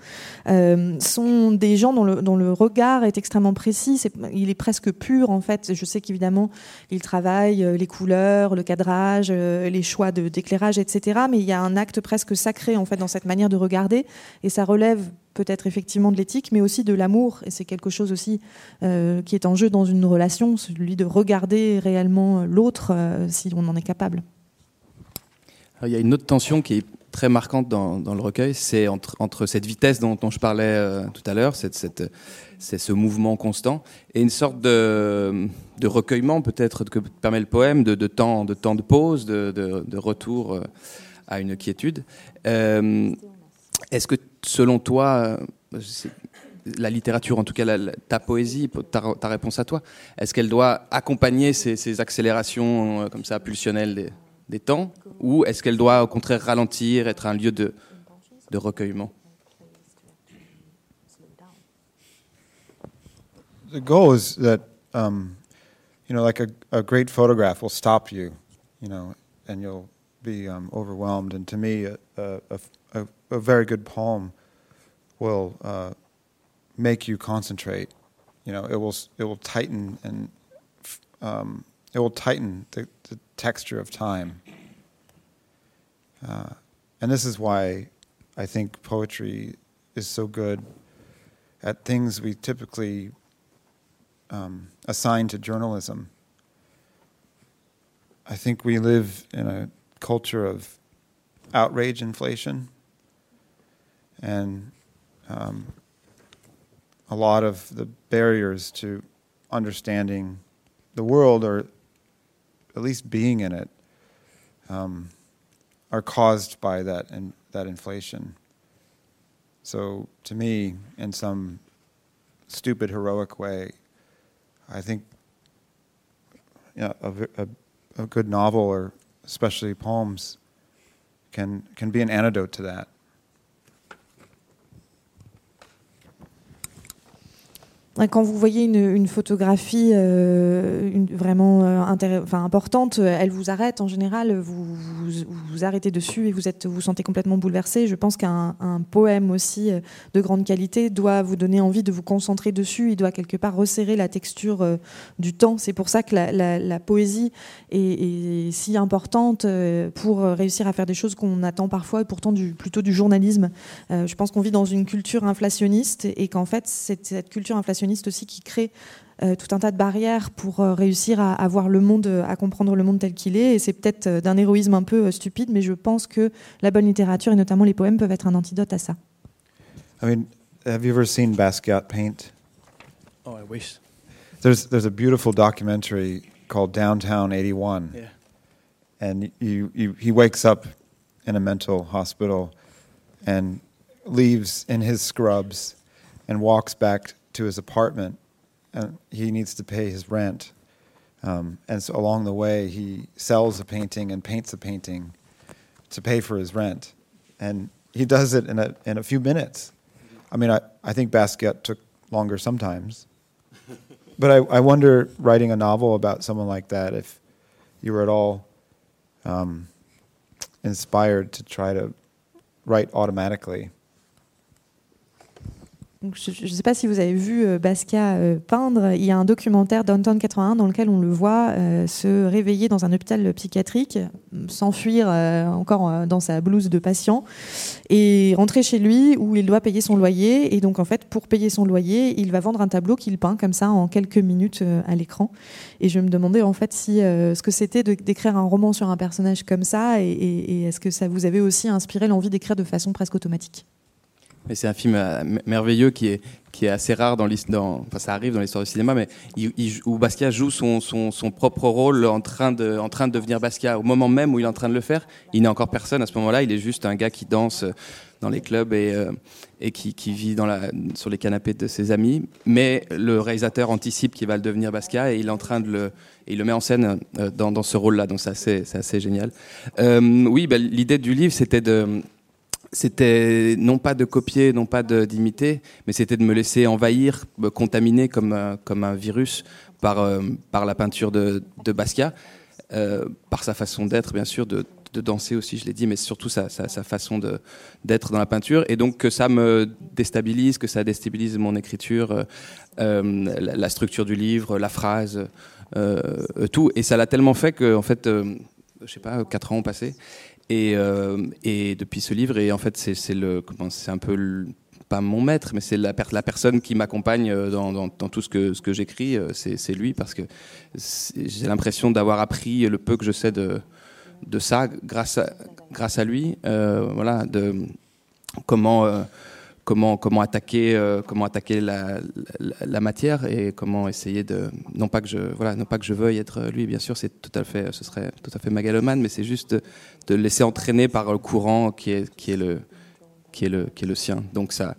euh, sont des gens dont le, regard est extrêmement précis. Il est presque pur, en fait. Je sais qu'évidemment, ils travaillent euh, les couleurs, le cadrage, euh, les choix d'éclairage, etc. Mais il y a un acte presque sacré, en fait, dans cette manière de regarder. Et ça relève peut-être effectivement de l'éthique, mais aussi de l'amour. Et c'est quelque chose aussi qui est en jeu dans une relation, celui de regarder réellement l'autre si on en est capable. Il y a une autre tension qui est très marquante dans, le recueil, c'est entre, cette vitesse dont, je parlais euh, tout à l'heure, c'est ce mouvement constant, et une sorte de, recueillement peut-être que permet le poème, de, temps, de temps de pause, de, retour euh, à une quiétude. Euh, Est-ce que selon toi, la littérature, en tout cas ta poésie, ta, réponse à toi, est-ce qu'elle doit accompagner ces, accélérations comme ça pulsionnelles des temps ou est-ce qu'elle doit au contraire ralentir, être un lieu de, de recueillement? The goal is that, um, you know, like a, a great photograph will stop you, you know, and you'll be um, overwhelmed. And to me, a, a, a, very good poem will uh, make you concentrate. You know, it will it will tighten and um, it will tighten the, the texture of time. Uh, and this is why I think poetry is so good at things we typically um, assign to journalism. I think we live in a culture of outrage inflation, and um, a lot of the barriers to understanding the world are at least being in it, um, are caused by that and that inflation. So to me, in some stupid heroic way, I think you know, a, a, a good novel or especially poems can can be an antidote to that. Quand vous voyez une, photographie euh, vraiment euh, importante, elle vous arrête en général, vous vous, arrêtez dessus et vous êtes, vous, sentez complètement bouleversé. Je pense qu'un poème aussi euh, de grande qualité doit vous donner envie de vous concentrer dessus, il doit quelque part resserrer la texture euh, du temps. C'est pour ça que la, poésie est, si importante euh, pour réussir à faire des choses qu'on attend parfois et pourtant plutôt du journalisme. Euh, je pense qu'on vit dans une culture inflationniste et qu'en fait, cette culture inflationniste aussi qui crée euh, tout un tas de barrières pour euh, réussir à, à, voir le monde, à comprendre le monde tel qu'il est. Et c'est peut-être euh, d'un héroïsme un peu stupide, mais je pense que la bonne littérature et notamment les poèmes peuvent être un antidote à ça. I mean, have you ever seen Basquiat paint? Oh, I wish. There's there's a beautiful documentary called Downtown '81, yeah. and you, you, he wakes up in a mental hospital and leaves in his scrubs and walks back to his apartment, and he needs to pay his rent. Um, and so along the way, he sells a painting and paints a painting to pay for his rent. And he does it in a, in a few minutes. I mean, I, I think Basquiat took longer sometimes. but I, I wonder, writing a novel about someone like that, if you were at all um, inspired to try to write automatically. Je ne sais pas si vous avez vu euh, Basquiat euh, peindre. Il y a un documentaire Downtown 81 dans lequel on le voit euh, se réveiller dans un hôpital psychiatrique, s'enfuir encore dans sa blouse de patient et rentrer chez lui où il doit payer son loyer. Et donc, en fait, pour payer son loyer, il va vendre un tableau qu'il peint comme ça en quelques minutes à l'écran. Et je me demandais en fait si ce que c'était d'écrire un roman sur un personnage comme ça et, et est-ce que ça vous avait aussi inspiré l'envie d'écrire de façon presque automatique? Mais c'est un film euh, merveilleux qui est, qui est assez rare dans l'histoire. Enfin, ça arrive dans l'histoire du cinéma, mais où Basquiat joue son, son, son, propre rôle en train, de, en train de devenir Basquiat. Au moment même où il est en train de le faire, il n'est encore personne à ce moment-là. Il est juste un gars qui danse dans les clubs et, euh, et qui, qui, vit dans la, sur les canapés de ses amis. Mais le réalisateur anticipe qu'il va le devenir Basquiat et il est en train de le, et il le met en scène euh, dans, dans ce rôle-là. Donc c'est assez, assez, génial. Euh, oui, bah, l'idée du livre, c'était de c'était non pas de copier, non pas d'imiter, mais c'était de me laisser envahir, me contaminer comme, un, comme un virus par, euh, par la peinture de, de Basquiat, euh, par sa façon d'être, bien sûr, de, de, danser aussi, je l'ai dit, mais surtout sa, sa, sa façon d'être dans la peinture. Et donc que ça me déstabilise, que ça déstabilise mon écriture, euh, euh la, structure du livre, la phrase, euh, tout. Et ça l'a tellement fait que, en fait, je sais pas, quatre ans ont passé. Et, euh, et, depuis ce livre, et en fait, c'est un peu pas mon maître, mais c'est la, personne qui m'accompagne euh, dans, tout ce que, j'écris, euh, c'est lui, parce que j'ai l'impression d'avoir appris le peu que je sais de, ça grâce à, lui. Voilà, de comment. Comment attaquer euh, la, matière et comment essayer de non pas que je voilà non pas que je veuille être lui bien sûr c'est tout à fait ce serait tout à fait magalomane mais c'est juste de laisser entraîner par le courant qui est qui est le qui est le qui est le sien. Donc ça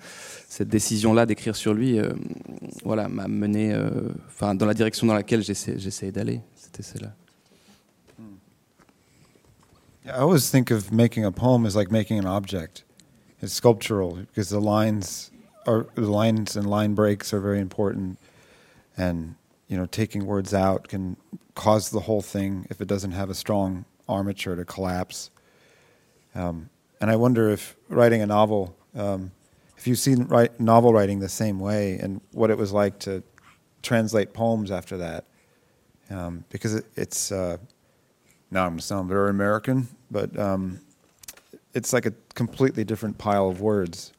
cette décision là d'écrire sur lui euh, voilà m'a mené euh, dans la direction dans laquelle j'essayais d'aller. C'était celle-là I always think of making a poem as like making an object. It's sculptural because the lines are the lines and line breaks are very important, and you know taking words out can cause the whole thing if it doesn't have a strong armature to collapse. Um, and I wonder if writing a novel, um, if you've seen write, novel writing the same way, and what it was like to translate poems after that, um, because it, it's. Uh, now I'm going to sound very American, but um, it's like a completely different pile of words.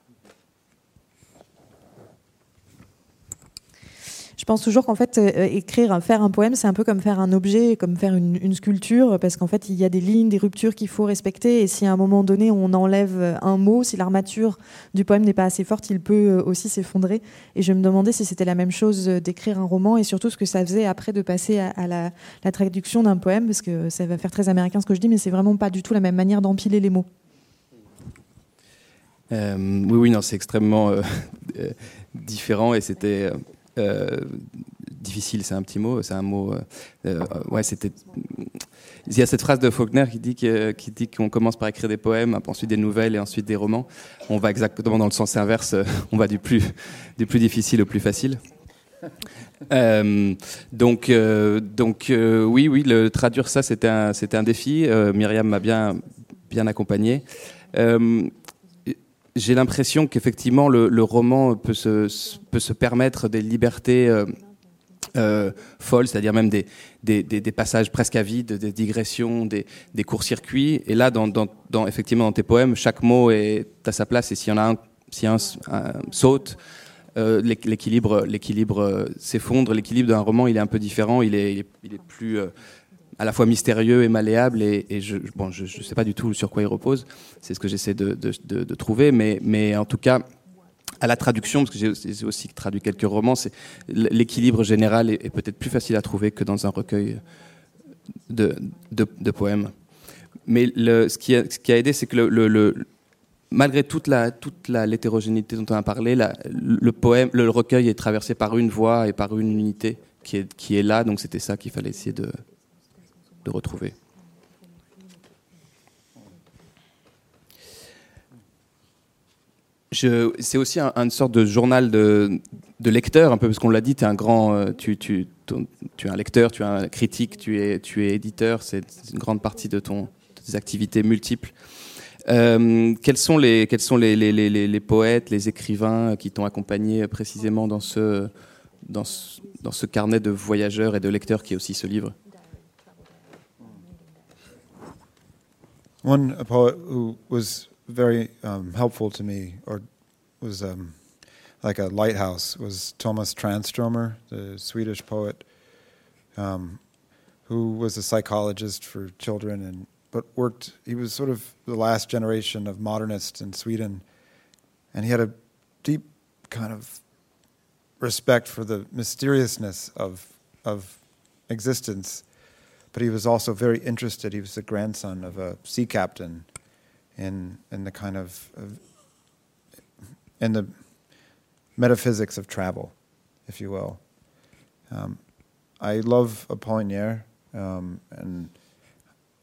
pense toujours qu'en fait, euh, écrire, faire un poème, c'est un peu comme faire un objet, comme faire une, une sculpture, parce qu'en fait, il y a des lignes, des ruptures qu'il faut respecter, et si à un moment donné, on enlève un mot, si l'armature du poème n'est pas assez forte, il peut aussi s'effondrer. Et je me demandais si c'était la même chose d'écrire un roman, et surtout ce que ça faisait après de passer à, la, la traduction d'un poème, parce que ça va faire très américain ce que je dis, mais c'est vraiment pas du tout la même manière d'empiler les mots. Euh, oui, oui, non, c'est extrêmement euh, euh, différent et c'était difficile. C'est un petit mot, c'est un mot. ouais, c'était. Il y a cette phrase de Faulkner qui dit qu'on commence par écrire des poèmes, ensuite des nouvelles et ensuite des romans. On va exactement dans le sens inverse. On va du plus difficile au plus facile. donc, donc oui, oui, le traduire ça, c'était un, défi. Myriam m'a bien accompagné j'ai l'impression qu'effectivement le, roman peut se, peut se permettre des libertés euh, euh, folles, c'est-à-dire même des, des, passages presque à vide, des digressions, des, des courts-circuits. Et là, dans, dans, dans, effectivement, dans tes poèmes, chaque mot est à sa place. Et s'il y en a un, si un, saute, euh, l'équilibre, s'effondre. L'équilibre d'un roman, il est un peu différent. Il est, il est plus à la fois mystérieux et malléable. Et, je ne sais pas du tout sur quoi il repose. C'est ce que j'essaie de, trouver. Mais, en tout cas, à la traduction, parce que j'ai aussi traduit quelques romans, l'équilibre général est, peut-être plus facile à trouver que dans un recueil de, poèmes. Mais ce, qui a, aidé, c'est que malgré toute la toute l'hétérogénéité dont on a parlé, le poème, le recueil est traversé par une voix et par une unité qui est là. Donc c'était ça qu'il fallait essayer de, de retrouver. C'est aussi un, une sorte de journal de, de lecteur, un peu parce qu'on l'a dit, es un grand, euh, tu, tu, tu, es un lecteur, tu es un critique, tu es, tu éditeur, c'est une grande partie de, ton, tes activités multiples. Euh, quels sont, les, quels sont les, poètes, les écrivains qui t'ont accompagné précisément dans ce, dans, ce, dans ce carnet de voyageurs et de lecteurs qui est aussi ce livre? One poet who was very um, helpful to me, or was um, like a lighthouse, was Thomas Transtromer, the Swedish poet, um, who was a psychologist for children and but worked. He was sort of the last generation of modernists in Sweden, and he had a deep kind of respect for the mysteriousness of of existence but he was also very interested. He was the grandson of a sea captain in, in the kind of, of in the metaphysics of travel, if you will. Um, I love Apollinaire, um, and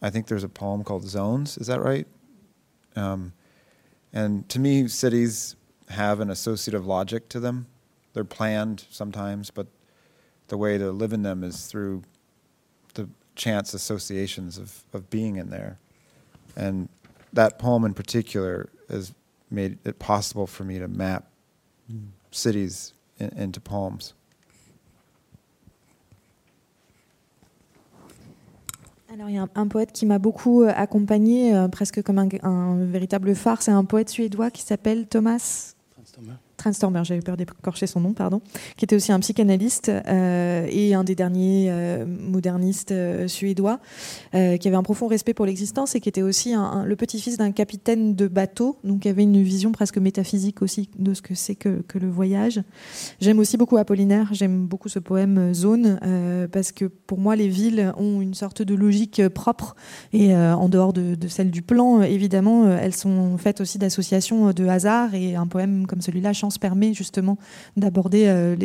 I think there's a poem called Zones. Is that right? Um, and to me, cities have an associative logic to them. They're planned sometimes, but the way to live in them is through chance associations of, of being in there. And that poem in particular has made it possible for me to map cities in, into poems. Alors il y a un, un poète qui m'a beaucoup euh, accompagné, euh, presque comme un, un, véritable phare, c'est un poète suédois qui s'appelle Thomas J'avais peur d'écorcher son nom, pardon, qui était aussi un psychanalyste euh, et un des derniers euh, modernistes euh, suédois, qui avait un profond respect pour l'existence et qui était aussi le petit-fils d'un capitaine de bateau, donc qui avait une vision presque métaphysique aussi de ce que c'est que, que, le voyage. J'aime aussi beaucoup Apollinaire, j'aime beaucoup ce poème Zone, parce que pour moi, les villes ont une sorte de logique propre et en dehors de, de, celle du plan, évidemment, elles sont faites aussi d'associations de hasard et un poème comme celui-là, chance permet justement d'aborder euh,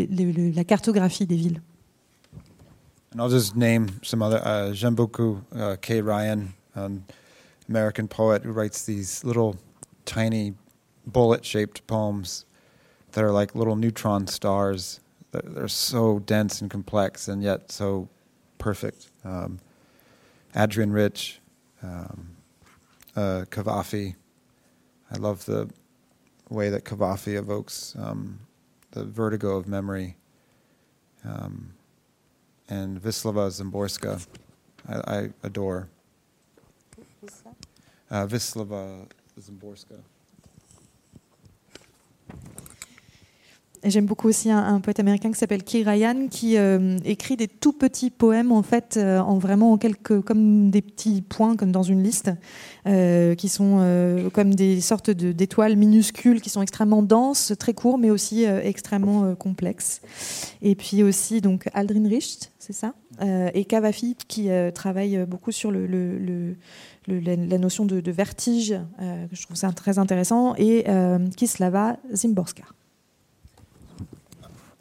la cartographie des villes. And I'll just name some other. Uh, J'aime beaucoup uh, Kay Ryan, an American poet who writes these little tiny bullet-shaped poems that are like little neutron stars. They're so dense and complex, and yet so perfect. Um, Adrian Rich, um, uh, Cavafi. I love the way that Cavafi evokes um, the vertigo of memory. Um, and Vislava Zimborska, I, I adore. Uh, Vislava Zimborska. J'aime beaucoup aussi un, poète américain qui s'appelle Key Ryan qui euh, écrit des tout petits poèmes en fait euh, en vraiment en quelques comme des petits points comme dans une liste euh, qui sont comme des sortes d'étoiles minuscules qui sont extrêmement denses, très courts mais aussi extrêmement complexes. Et puis aussi donc Aldrin Richt, c'est ça, et Cavafi qui travaille beaucoup sur le, le- le- la, notion de, vertige. euh, je trouve ça très intéressant et Kislava Zimborska.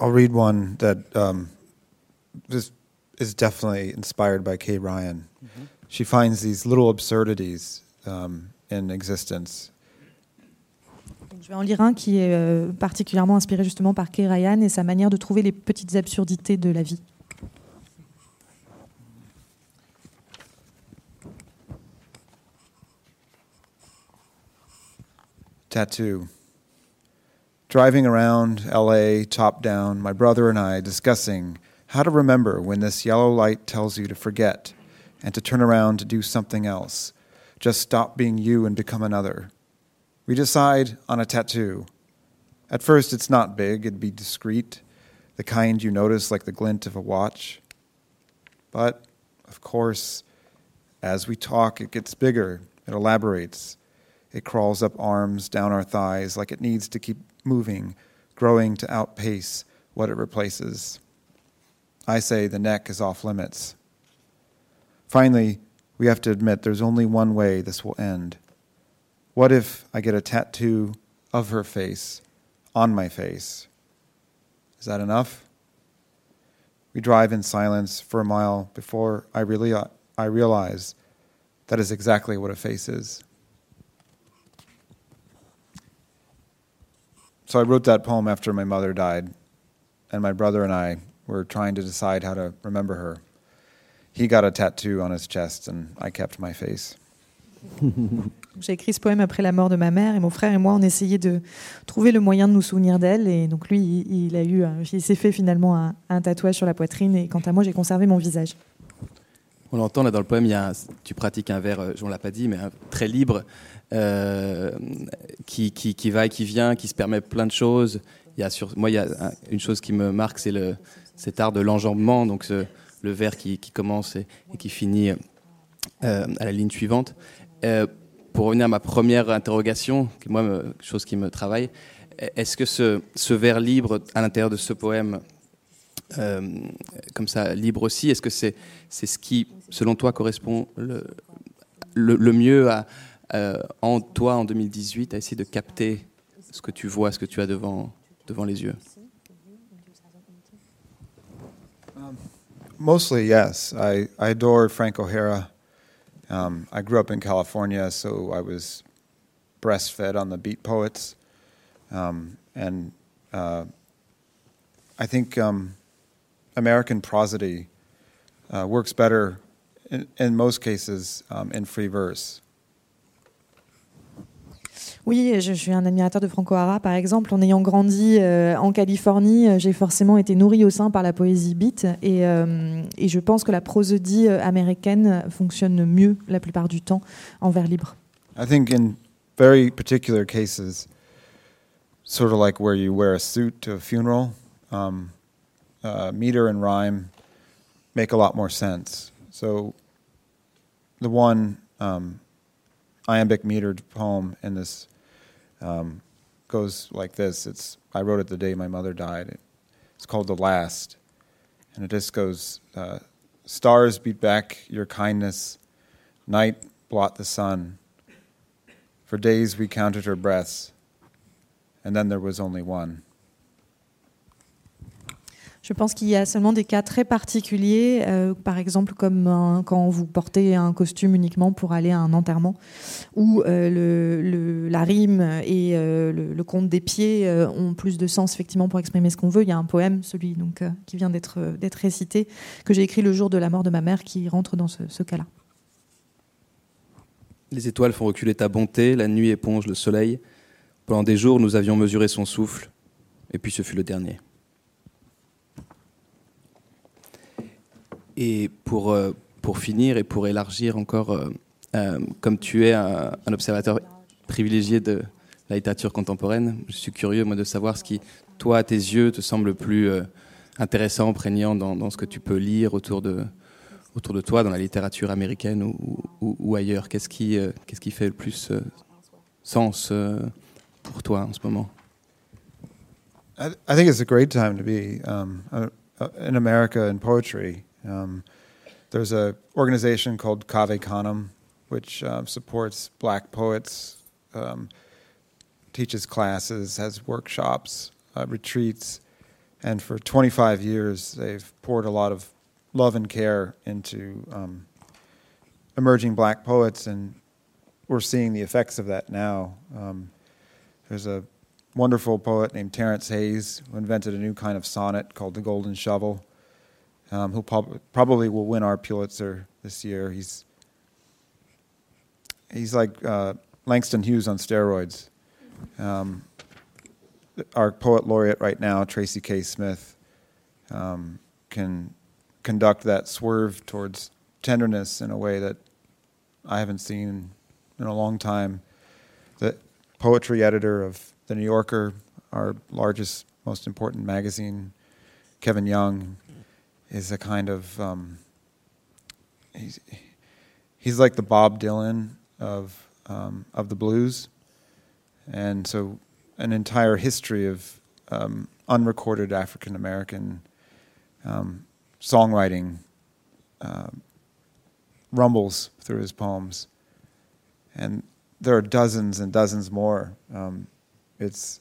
I'll read one that um, this is definitely inspired by Kay Ryan. She finds these little absurdities um, in existence. Je vais en lire un qui est euh, particulièrement inspiré justement par Kay Ryan et sa manière de trouver les petites absurdités de la vie. Tattoo. Driving around LA, top down, my brother and I discussing how to remember when this yellow light tells you to forget and to turn around to do something else. Just stop being you and become another. We decide on a tattoo. At first, it's not big, it'd be discreet, the kind you notice like the glint of a watch. But, of course, as we talk, it gets bigger, it elaborates. It crawls up arms, down our thighs, like it needs to keep moving, growing to outpace what it replaces. I say the neck is off limits. Finally, we have to admit there's only one way this will end. What if I get a tattoo of her face on my face? Is that enough? We drive in silence for a mile before I, really, I realize that is exactly what a face is. So I wrote that poem after my mother died, and my brother and I were trying to decide how to remember her. He got a tattoo on his chest, and I kept my face. J'ai écrit ce poème après la mort de ma mère et mon frère et moi on essayait de trouver le moyen de nous souvenir d'elle et donc lui il, a eu il s'est fait finalement un, un tatouage sur la poitrine et quant à moi j'ai conservé mon visage. On l'entend là dans le poème, il y a tu pratiques un vers, euh, on l'a pas dit, mais très libre, euh, qui, qui, qui va et qui vient, qui se permet plein de choses. Il y a sur, moi, il y a un- une chose qui me marque, c'est cet art de l'enjambement, donc ce- le vers qui, qui commence et, qui finit euh, à la ligne suivante. Euh, pour revenir à ma première interrogation, qui moi, chose qui me travaille, est-ce que ce, ce vers libre à l'intérieur de ce poème, euh, comme ça, libre aussi, est-ce que c'est c'est ce qui, selon toi, correspond le, le, mieux à, euh, en toi en 2018 à essayer de capter ce que tu vois, ce que tu as devant, devant les yeux? Mostly, yes. I, I adore Frank O'Hara. Um, I grew up in California, so I was breastfed on the Beat Poets. Um, and uh, I think um, American prosody uh, works better in, in most cases um, in free verse. Oui, je, je suis un admirateur de Franco Hara, par exemple. En ayant grandi euh, en Californie, euh, j'ai forcément été nourri au sein par la poésie beat. Et, euh, et je pense que la prosodie euh, américaine fonctionne mieux la plupart du temps en vers libre. I think in very particular cases, sort of like where you wear a suit to a funeral, um, uh, meter and rhyme make a lot more sense. So the one um, iambic metered poem in this um, goes like this. It's I wrote it the day my mother died. It's called The Last, and it just goes: uh, Stars beat back your kindness, night blot the sun. For days we counted her breaths, and then there was only one. Je pense qu'il y a seulement des cas très particuliers, euh, par exemple comme quand vous portez un costume uniquement pour aller à un enterrement, où euh, la rime et euh, le, compte des pieds ont plus de sens effectivement pour exprimer ce qu'on veut. Il y a un poème, celui donc, qui vient d'être récité, que j'ai écrit le jour de la mort de ma mère, qui rentre dans ce cas-là. Les étoiles font reculer ta bonté, la nuit éponge le soleil. Pendant des jours, nous avions mesuré son souffle, et puis ce fut le dernier. Et pour, euh, pour finir et pour élargir encore, euh, euh, comme tu es un, observateur privilégié de, la littérature contemporaine. Je suis curieux, moi, de savoir ce qui, toi, à tes yeux, te semble le plus intéressant, prégnant dans, ce que tu peux lire autour de, autour de toi, dans la littérature américaine ou, ailleurs. Qu'est-ce qui, qu'est-ce qui fait le plus sens pour toi en ce moment? I, think it's a great time to be um, uh, in America in poetry. Um, there's a organization called Cave Canem, which uh, supports black poets, um, teaches classes, has workshops, uh, retreats, and for 25 years they've poured a lot of love and care into um, emerging black poets, and we're seeing the effects of that now. Um, there's a wonderful poet named Terence Hayes who invented a new kind of sonnet called the Golden Shovel, um, who prob- probably will win our Pulitzer this year. He's he's like uh, Langston Hughes on steroids. Um, our poet laureate right now, Tracy K. Smith, um, can conduct that swerve towards tenderness in a way that I haven't seen in a long time. The poetry editor of The New Yorker, our largest, most important magazine, Kevin Young, is a kind of um, he's he's like the Bob Dylan of um, of the blues, and so an entire history of um, unrecorded African American um, songwriting uh, rumbles through his poems, and there are dozens and dozens more. Um, it's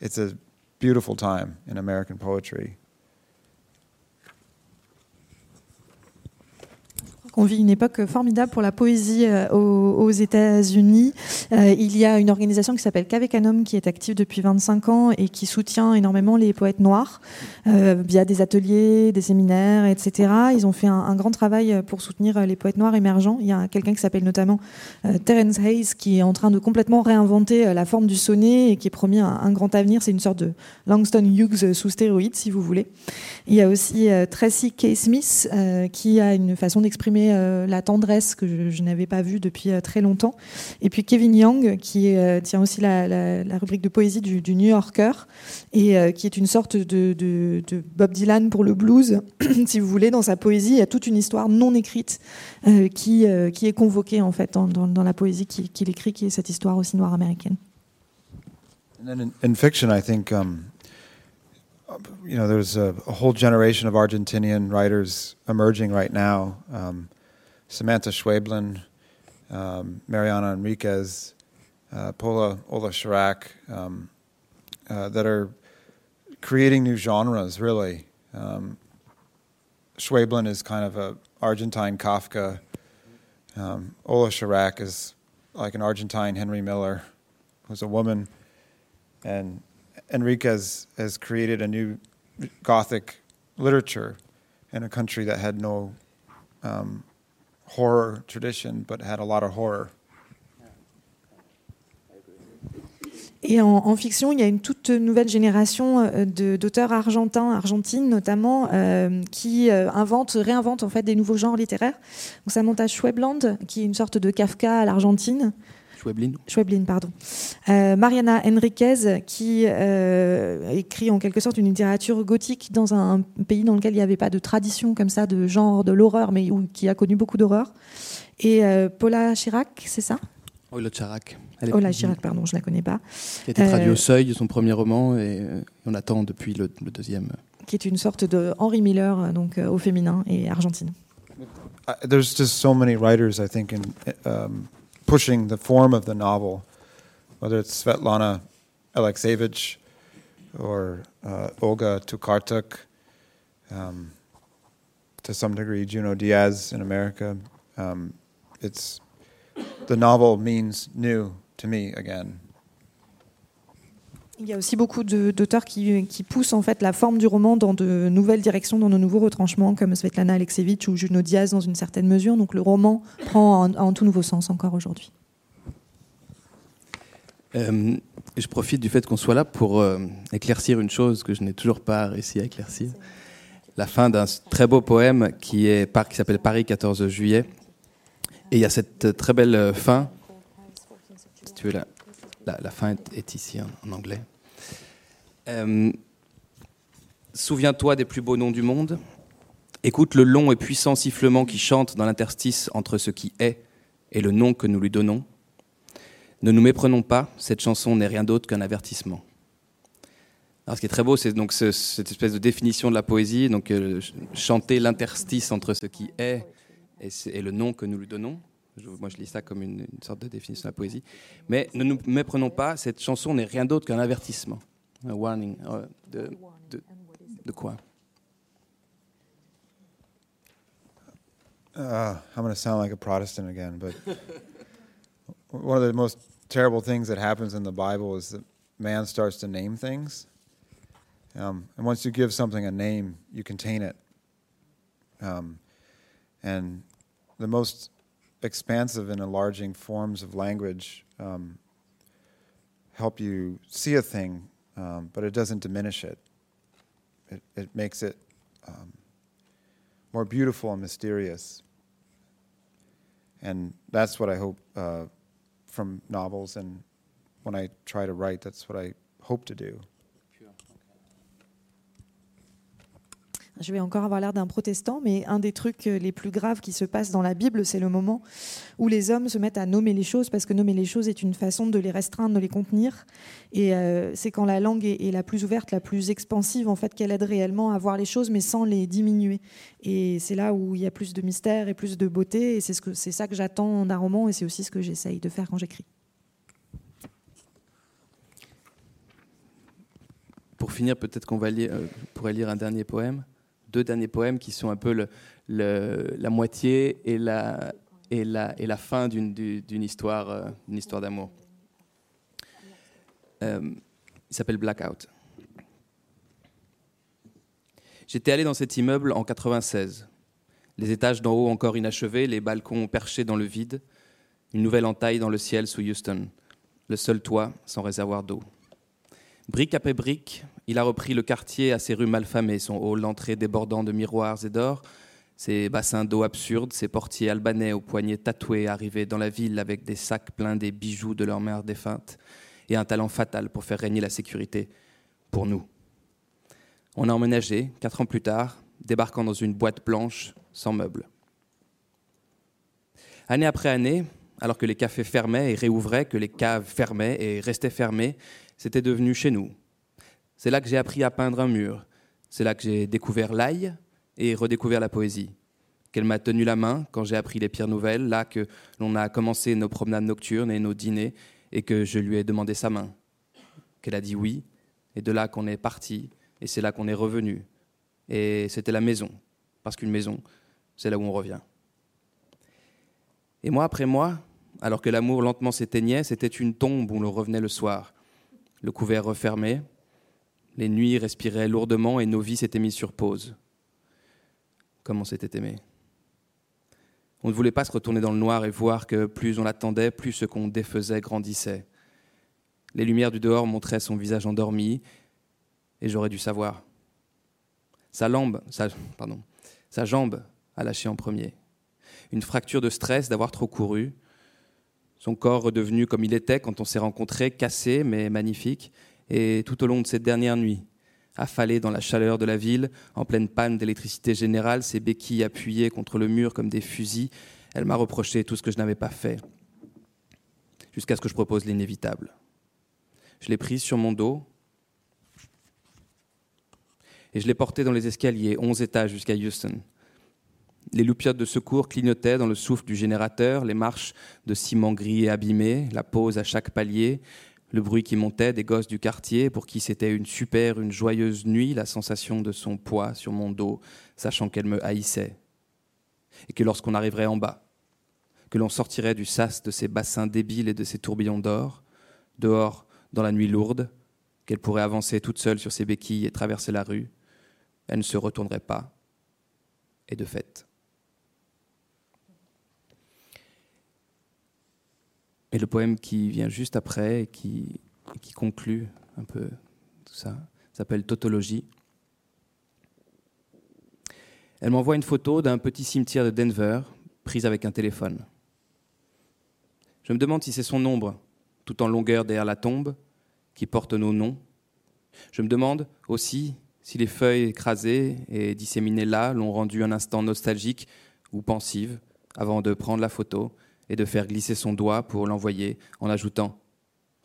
it's a beautiful time in American poetry. On vit une époque formidable pour la poésie euh, aux, États-Unis. Euh, il y a une organisation qui s'appelle Cavecanum qui est active depuis 25 ans et qui soutient énormément les poètes noirs euh, via des ateliers, des séminaires, etc. Ils ont fait un, grand travail pour soutenir les poètes noirs émergents. Il y a quelqu'un qui s'appelle notamment euh, Terence Hayes qui est en train de complètement réinventer euh, la forme du sonnet et qui est promis un, un grand avenir. C'est une sorte de Langston Hughes sous stéroïdes, si vous voulez. Il y a aussi Tracy K. Smith qui a une façon d'exprimer euh, la tendresse que je, n'avais pas vue depuis euh, très longtemps. Et puis Kevin Young, qui euh, tient aussi la, rubrique de poésie du, New Yorker, et qui est une sorte de, Bob Dylan pour le blues, si vous voulez. Dans sa poésie, il y a toute une histoire non écrite qui, qui est convoquée en fait dans, la poésie qu'il qui écrit, qui est cette histoire aussi noire américaine. And in, in fiction, I think um, you know, there's a, a, whole generation of Argentinian writers emerging right now. Um, Samantha Schweblin, um, Mariana Enriquez, uh, Paula Ola Chirac, um, uh, that are creating new genres, really. Um, Schweblin is kind of a Argentine Kafka. Um, Ola Chirac is like an Argentine Henry Miller, who's a woman. And Enriquez has created a new Gothic literature in a country that had no um, horror tradition, but had a lot of horror. Et en, en, fiction, il y a une toute nouvelle génération euh, d'auteurs argentins, argentines notamment, euh, qui euh, inventent, réinventent en fait des nouveaux genres littéraires. Donc, ça monte à Schwebland, qui est une sorte de Kafka à l'Argentine. Schweblin. Schweblin, pardon. Euh, Mariana Enriquez, qui euh, écrit en quelque sorte une littérature gothique dans un pays dans lequel il n'y avait pas de tradition comme ça de genre de l'horreur, mais où, qui a connu beaucoup d'horreur. Et euh, Paula Chirac, c'est ça? Ola Chirac. Ola Chirac, pardon, je ne la connais pas. Qui a été traduit au seuil de son premier roman et on attend depuis le, le, deuxième. Qui est une sorte de Henry Miller, donc au féminin et argentine. There's just so many writers, I think, in, um, pushing the form of the novel, whether it's Svetlana Alexeyevich or uh, Olga Tukartuk, um, to some degree Juno Diaz in America. Um, it's the novel means new to me again. Il y a aussi beaucoup d'auteurs qui, poussent en fait la forme du roman dans de nouvelles directions, dans de nouveaux retranchements, comme Svetlana Alexievich ou Juno Diaz dans une certaine mesure. Donc le roman prend un, tout nouveau sens encore aujourd'hui. Euh, je profite du fait qu'on soit là pour euh, éclaircir une chose que je n'ai toujours pas réussi à éclaircir. La fin d'un très beau poème qui s'appelle Paris 14 juillet. Et il y a cette très belle fin. Si tu veux la, fin est, ici en, anglais. Euh, souviens-toi des plus beaux noms du monde. Écoute le long et puissant sifflement qui chante dans l'interstice entre ce qui est et le nom que nous lui donnons. Ne nous méprenons pas, cette chanson n'est rien d'autre qu'un avertissement. Alors, ce qui est très beau, c'est donc cette espèce de définition de la poésie, donc euh, chanter l'interstice entre ce qui est et, le nom que nous lui donnons. Moi, je lis ça comme une, sorte de définition de la poésie. Mais ne nous méprenons pas, cette chanson n'est rien d'autre qu'un avertissement, un warning. Euh, de, de, de quoi? Uh, I'm going to sound like a Protestant again, but one of the most terrible things that happens in the Bible is that man starts to name things. Um, and once you give something a name, you contain it. Um, and the most expansive and enlarging forms of language um, help you see a thing, um, but it doesn't diminish it. It, it makes it um, more beautiful and mysterious. And that's what I hope uh, from novels, and when I try to write, that's what I hope to do. Je vais encore avoir l'air d'un protestant, mais un des trucs euh, les plus graves qui se passe dans la Bible, c'est le moment où les hommes se mettent à nommer les choses, parce que nommer les choses est une façon de les restreindre, de les contenir. Et euh, c'est quand la langue est, la plus ouverte, la plus expansive, en fait, qu'elle aide réellement à voir les choses, mais sans les diminuer. Et c'est là où il y a plus de mystère et plus de beauté, et c'est ce ça que j'attends d'un roman, et c'est aussi ce que j'essaye de faire quand j'écris. Pour finir, peut-être qu'on va euh, pourrait lire un dernier poème deux derniers poèmes qui sont un peu la moitié et la fin d'une histoire, euh, histoire d'amour. Euh, il s'appelle Blackout. J'étais allé dans cet immeuble en 96. Les étages d'en haut encore inachevés, les balcons perchés dans le vide, une nouvelle entaille dans le ciel sous Houston, le seul toit sans réservoir d'eau. Brique après brique, il a repris le quartier à ses rues malfamées, son hall d'entrée débordant de miroirs et d'or, ses bassins d'eau absurdes, ses portiers albanais aux poignets tatoués arrivés dans la ville avec des sacs pleins des bijoux de leur mère défunte, et un talent fatal pour faire régner la sécurité pour nous. On a emménagé, quatre ans plus tard, débarquant dans une boîte blanche sans meubles. Année après année, alors que les cafés fermaient et réouvraient, que les caves fermaient et restaient fermées, c'était devenu chez nous. C'est là que j'ai appris à peindre un mur. C'est là que j'ai découvert l'ail et redécouvert la poésie. Qu'elle m'a tenu la main quand j'ai appris les pires nouvelles, là que l'on a commencé nos promenades nocturnes et nos dîners, et que je lui ai demandé sa main. Qu'elle a dit oui, et de là qu'on est parti, et c'est là qu'on est revenu. Et c'était la maison, parce qu'une maison, c'est là où on revient. Et moi, après moi, alors que l'amour lentement s'éteignait, c'était une tombe où l'on revenait le soir, le couvert refermé, les nuits respiraient lourdement et nos vies s'étaient mises sur pause. Comme on s'était aimé. On ne voulait pas se retourner dans le noir et voir que plus on l'attendait, plus ce qu'on défaisait grandissait. Les lumières du dehors montraient son visage endormi, et j'aurais dû savoir. Sa, lambe, sa, sa jambe a lâché en premier. Une fracture de stress d'avoir trop couru, son corps redevenu comme il était quand on s'est rencontrés, cassé mais magnifique. Et tout au long de cette dernière nuit, affalée dans la chaleur de la ville, en pleine panne d'électricité générale, ses béquilles appuyées contre le mur comme des fusils, elle m'a reproché tout ce que je n'avais pas fait, jusqu'à ce que je propose l'inévitable. Je l'ai prise sur mon dos et je l'ai portée dans les escaliers, onze étages jusqu'à Houston. Les loupiottes de secours clignotaient dans le souffle du générateur, les marches de ciment gris et abîmé, la pause à chaque palier, le bruit qui montait des gosses du quartier pour qui c'était une super, une joyeuse nuit, la sensation de son poids sur mon dos, sachant qu'elle me haïssait. Et que lorsqu'on arriverait en bas, que l'on sortirait du sas de ses bassins débiles et de ses tourbillons d'or, dehors dans la nuit lourde, qu'elle pourrait avancer toute seule sur ses béquilles et traverser la rue, elle ne se retournerait pas. Et de fait. Et le poème qui vient juste après et qui, qui conclut un peu tout ça s'appelle Tautologie. Elle m'envoie une photo d'un petit cimetière de Denver prise avec un téléphone. Je me demande si c'est son ombre, tout en longueur derrière la tombe, qui porte nos noms. Je me demande aussi si les feuilles écrasées et disséminées là l'ont rendu un instant nostalgique ou pensive avant de prendre la photo et de faire glisser son doigt pour l'envoyer en ajoutant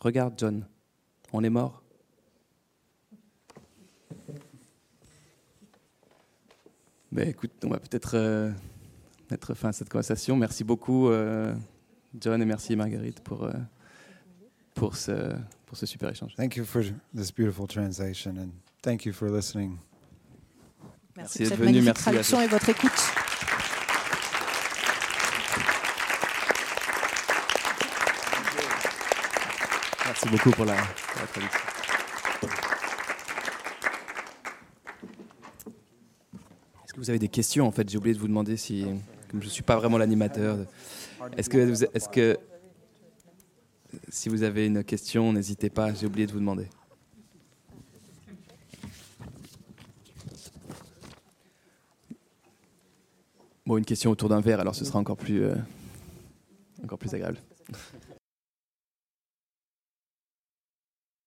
⁇ Regarde John, on est mort ⁇ Mais écoute, on va peut-être euh, mettre fin à cette conversation. Merci beaucoup euh, John et merci Marguerite pour, euh, pour, ce, pour ce super échange. Thank you for this beautiful translation and thank you for listening. Merci, Merci pour d'être cette venu, magnifique merci à traduction et votre écoute. Beaucoup pour la, traduction. Est-ce que vous avez des questions En fait, j'ai oublié de vous demander si, comme je ne suis pas vraiment l'animateur, est-ce que, est-ce que si vous avez une question, n'hésitez pas. J'ai oublié de vous demander. Bon, une question autour d'un verre, alors ce sera encore plus, euh, encore plus agréable.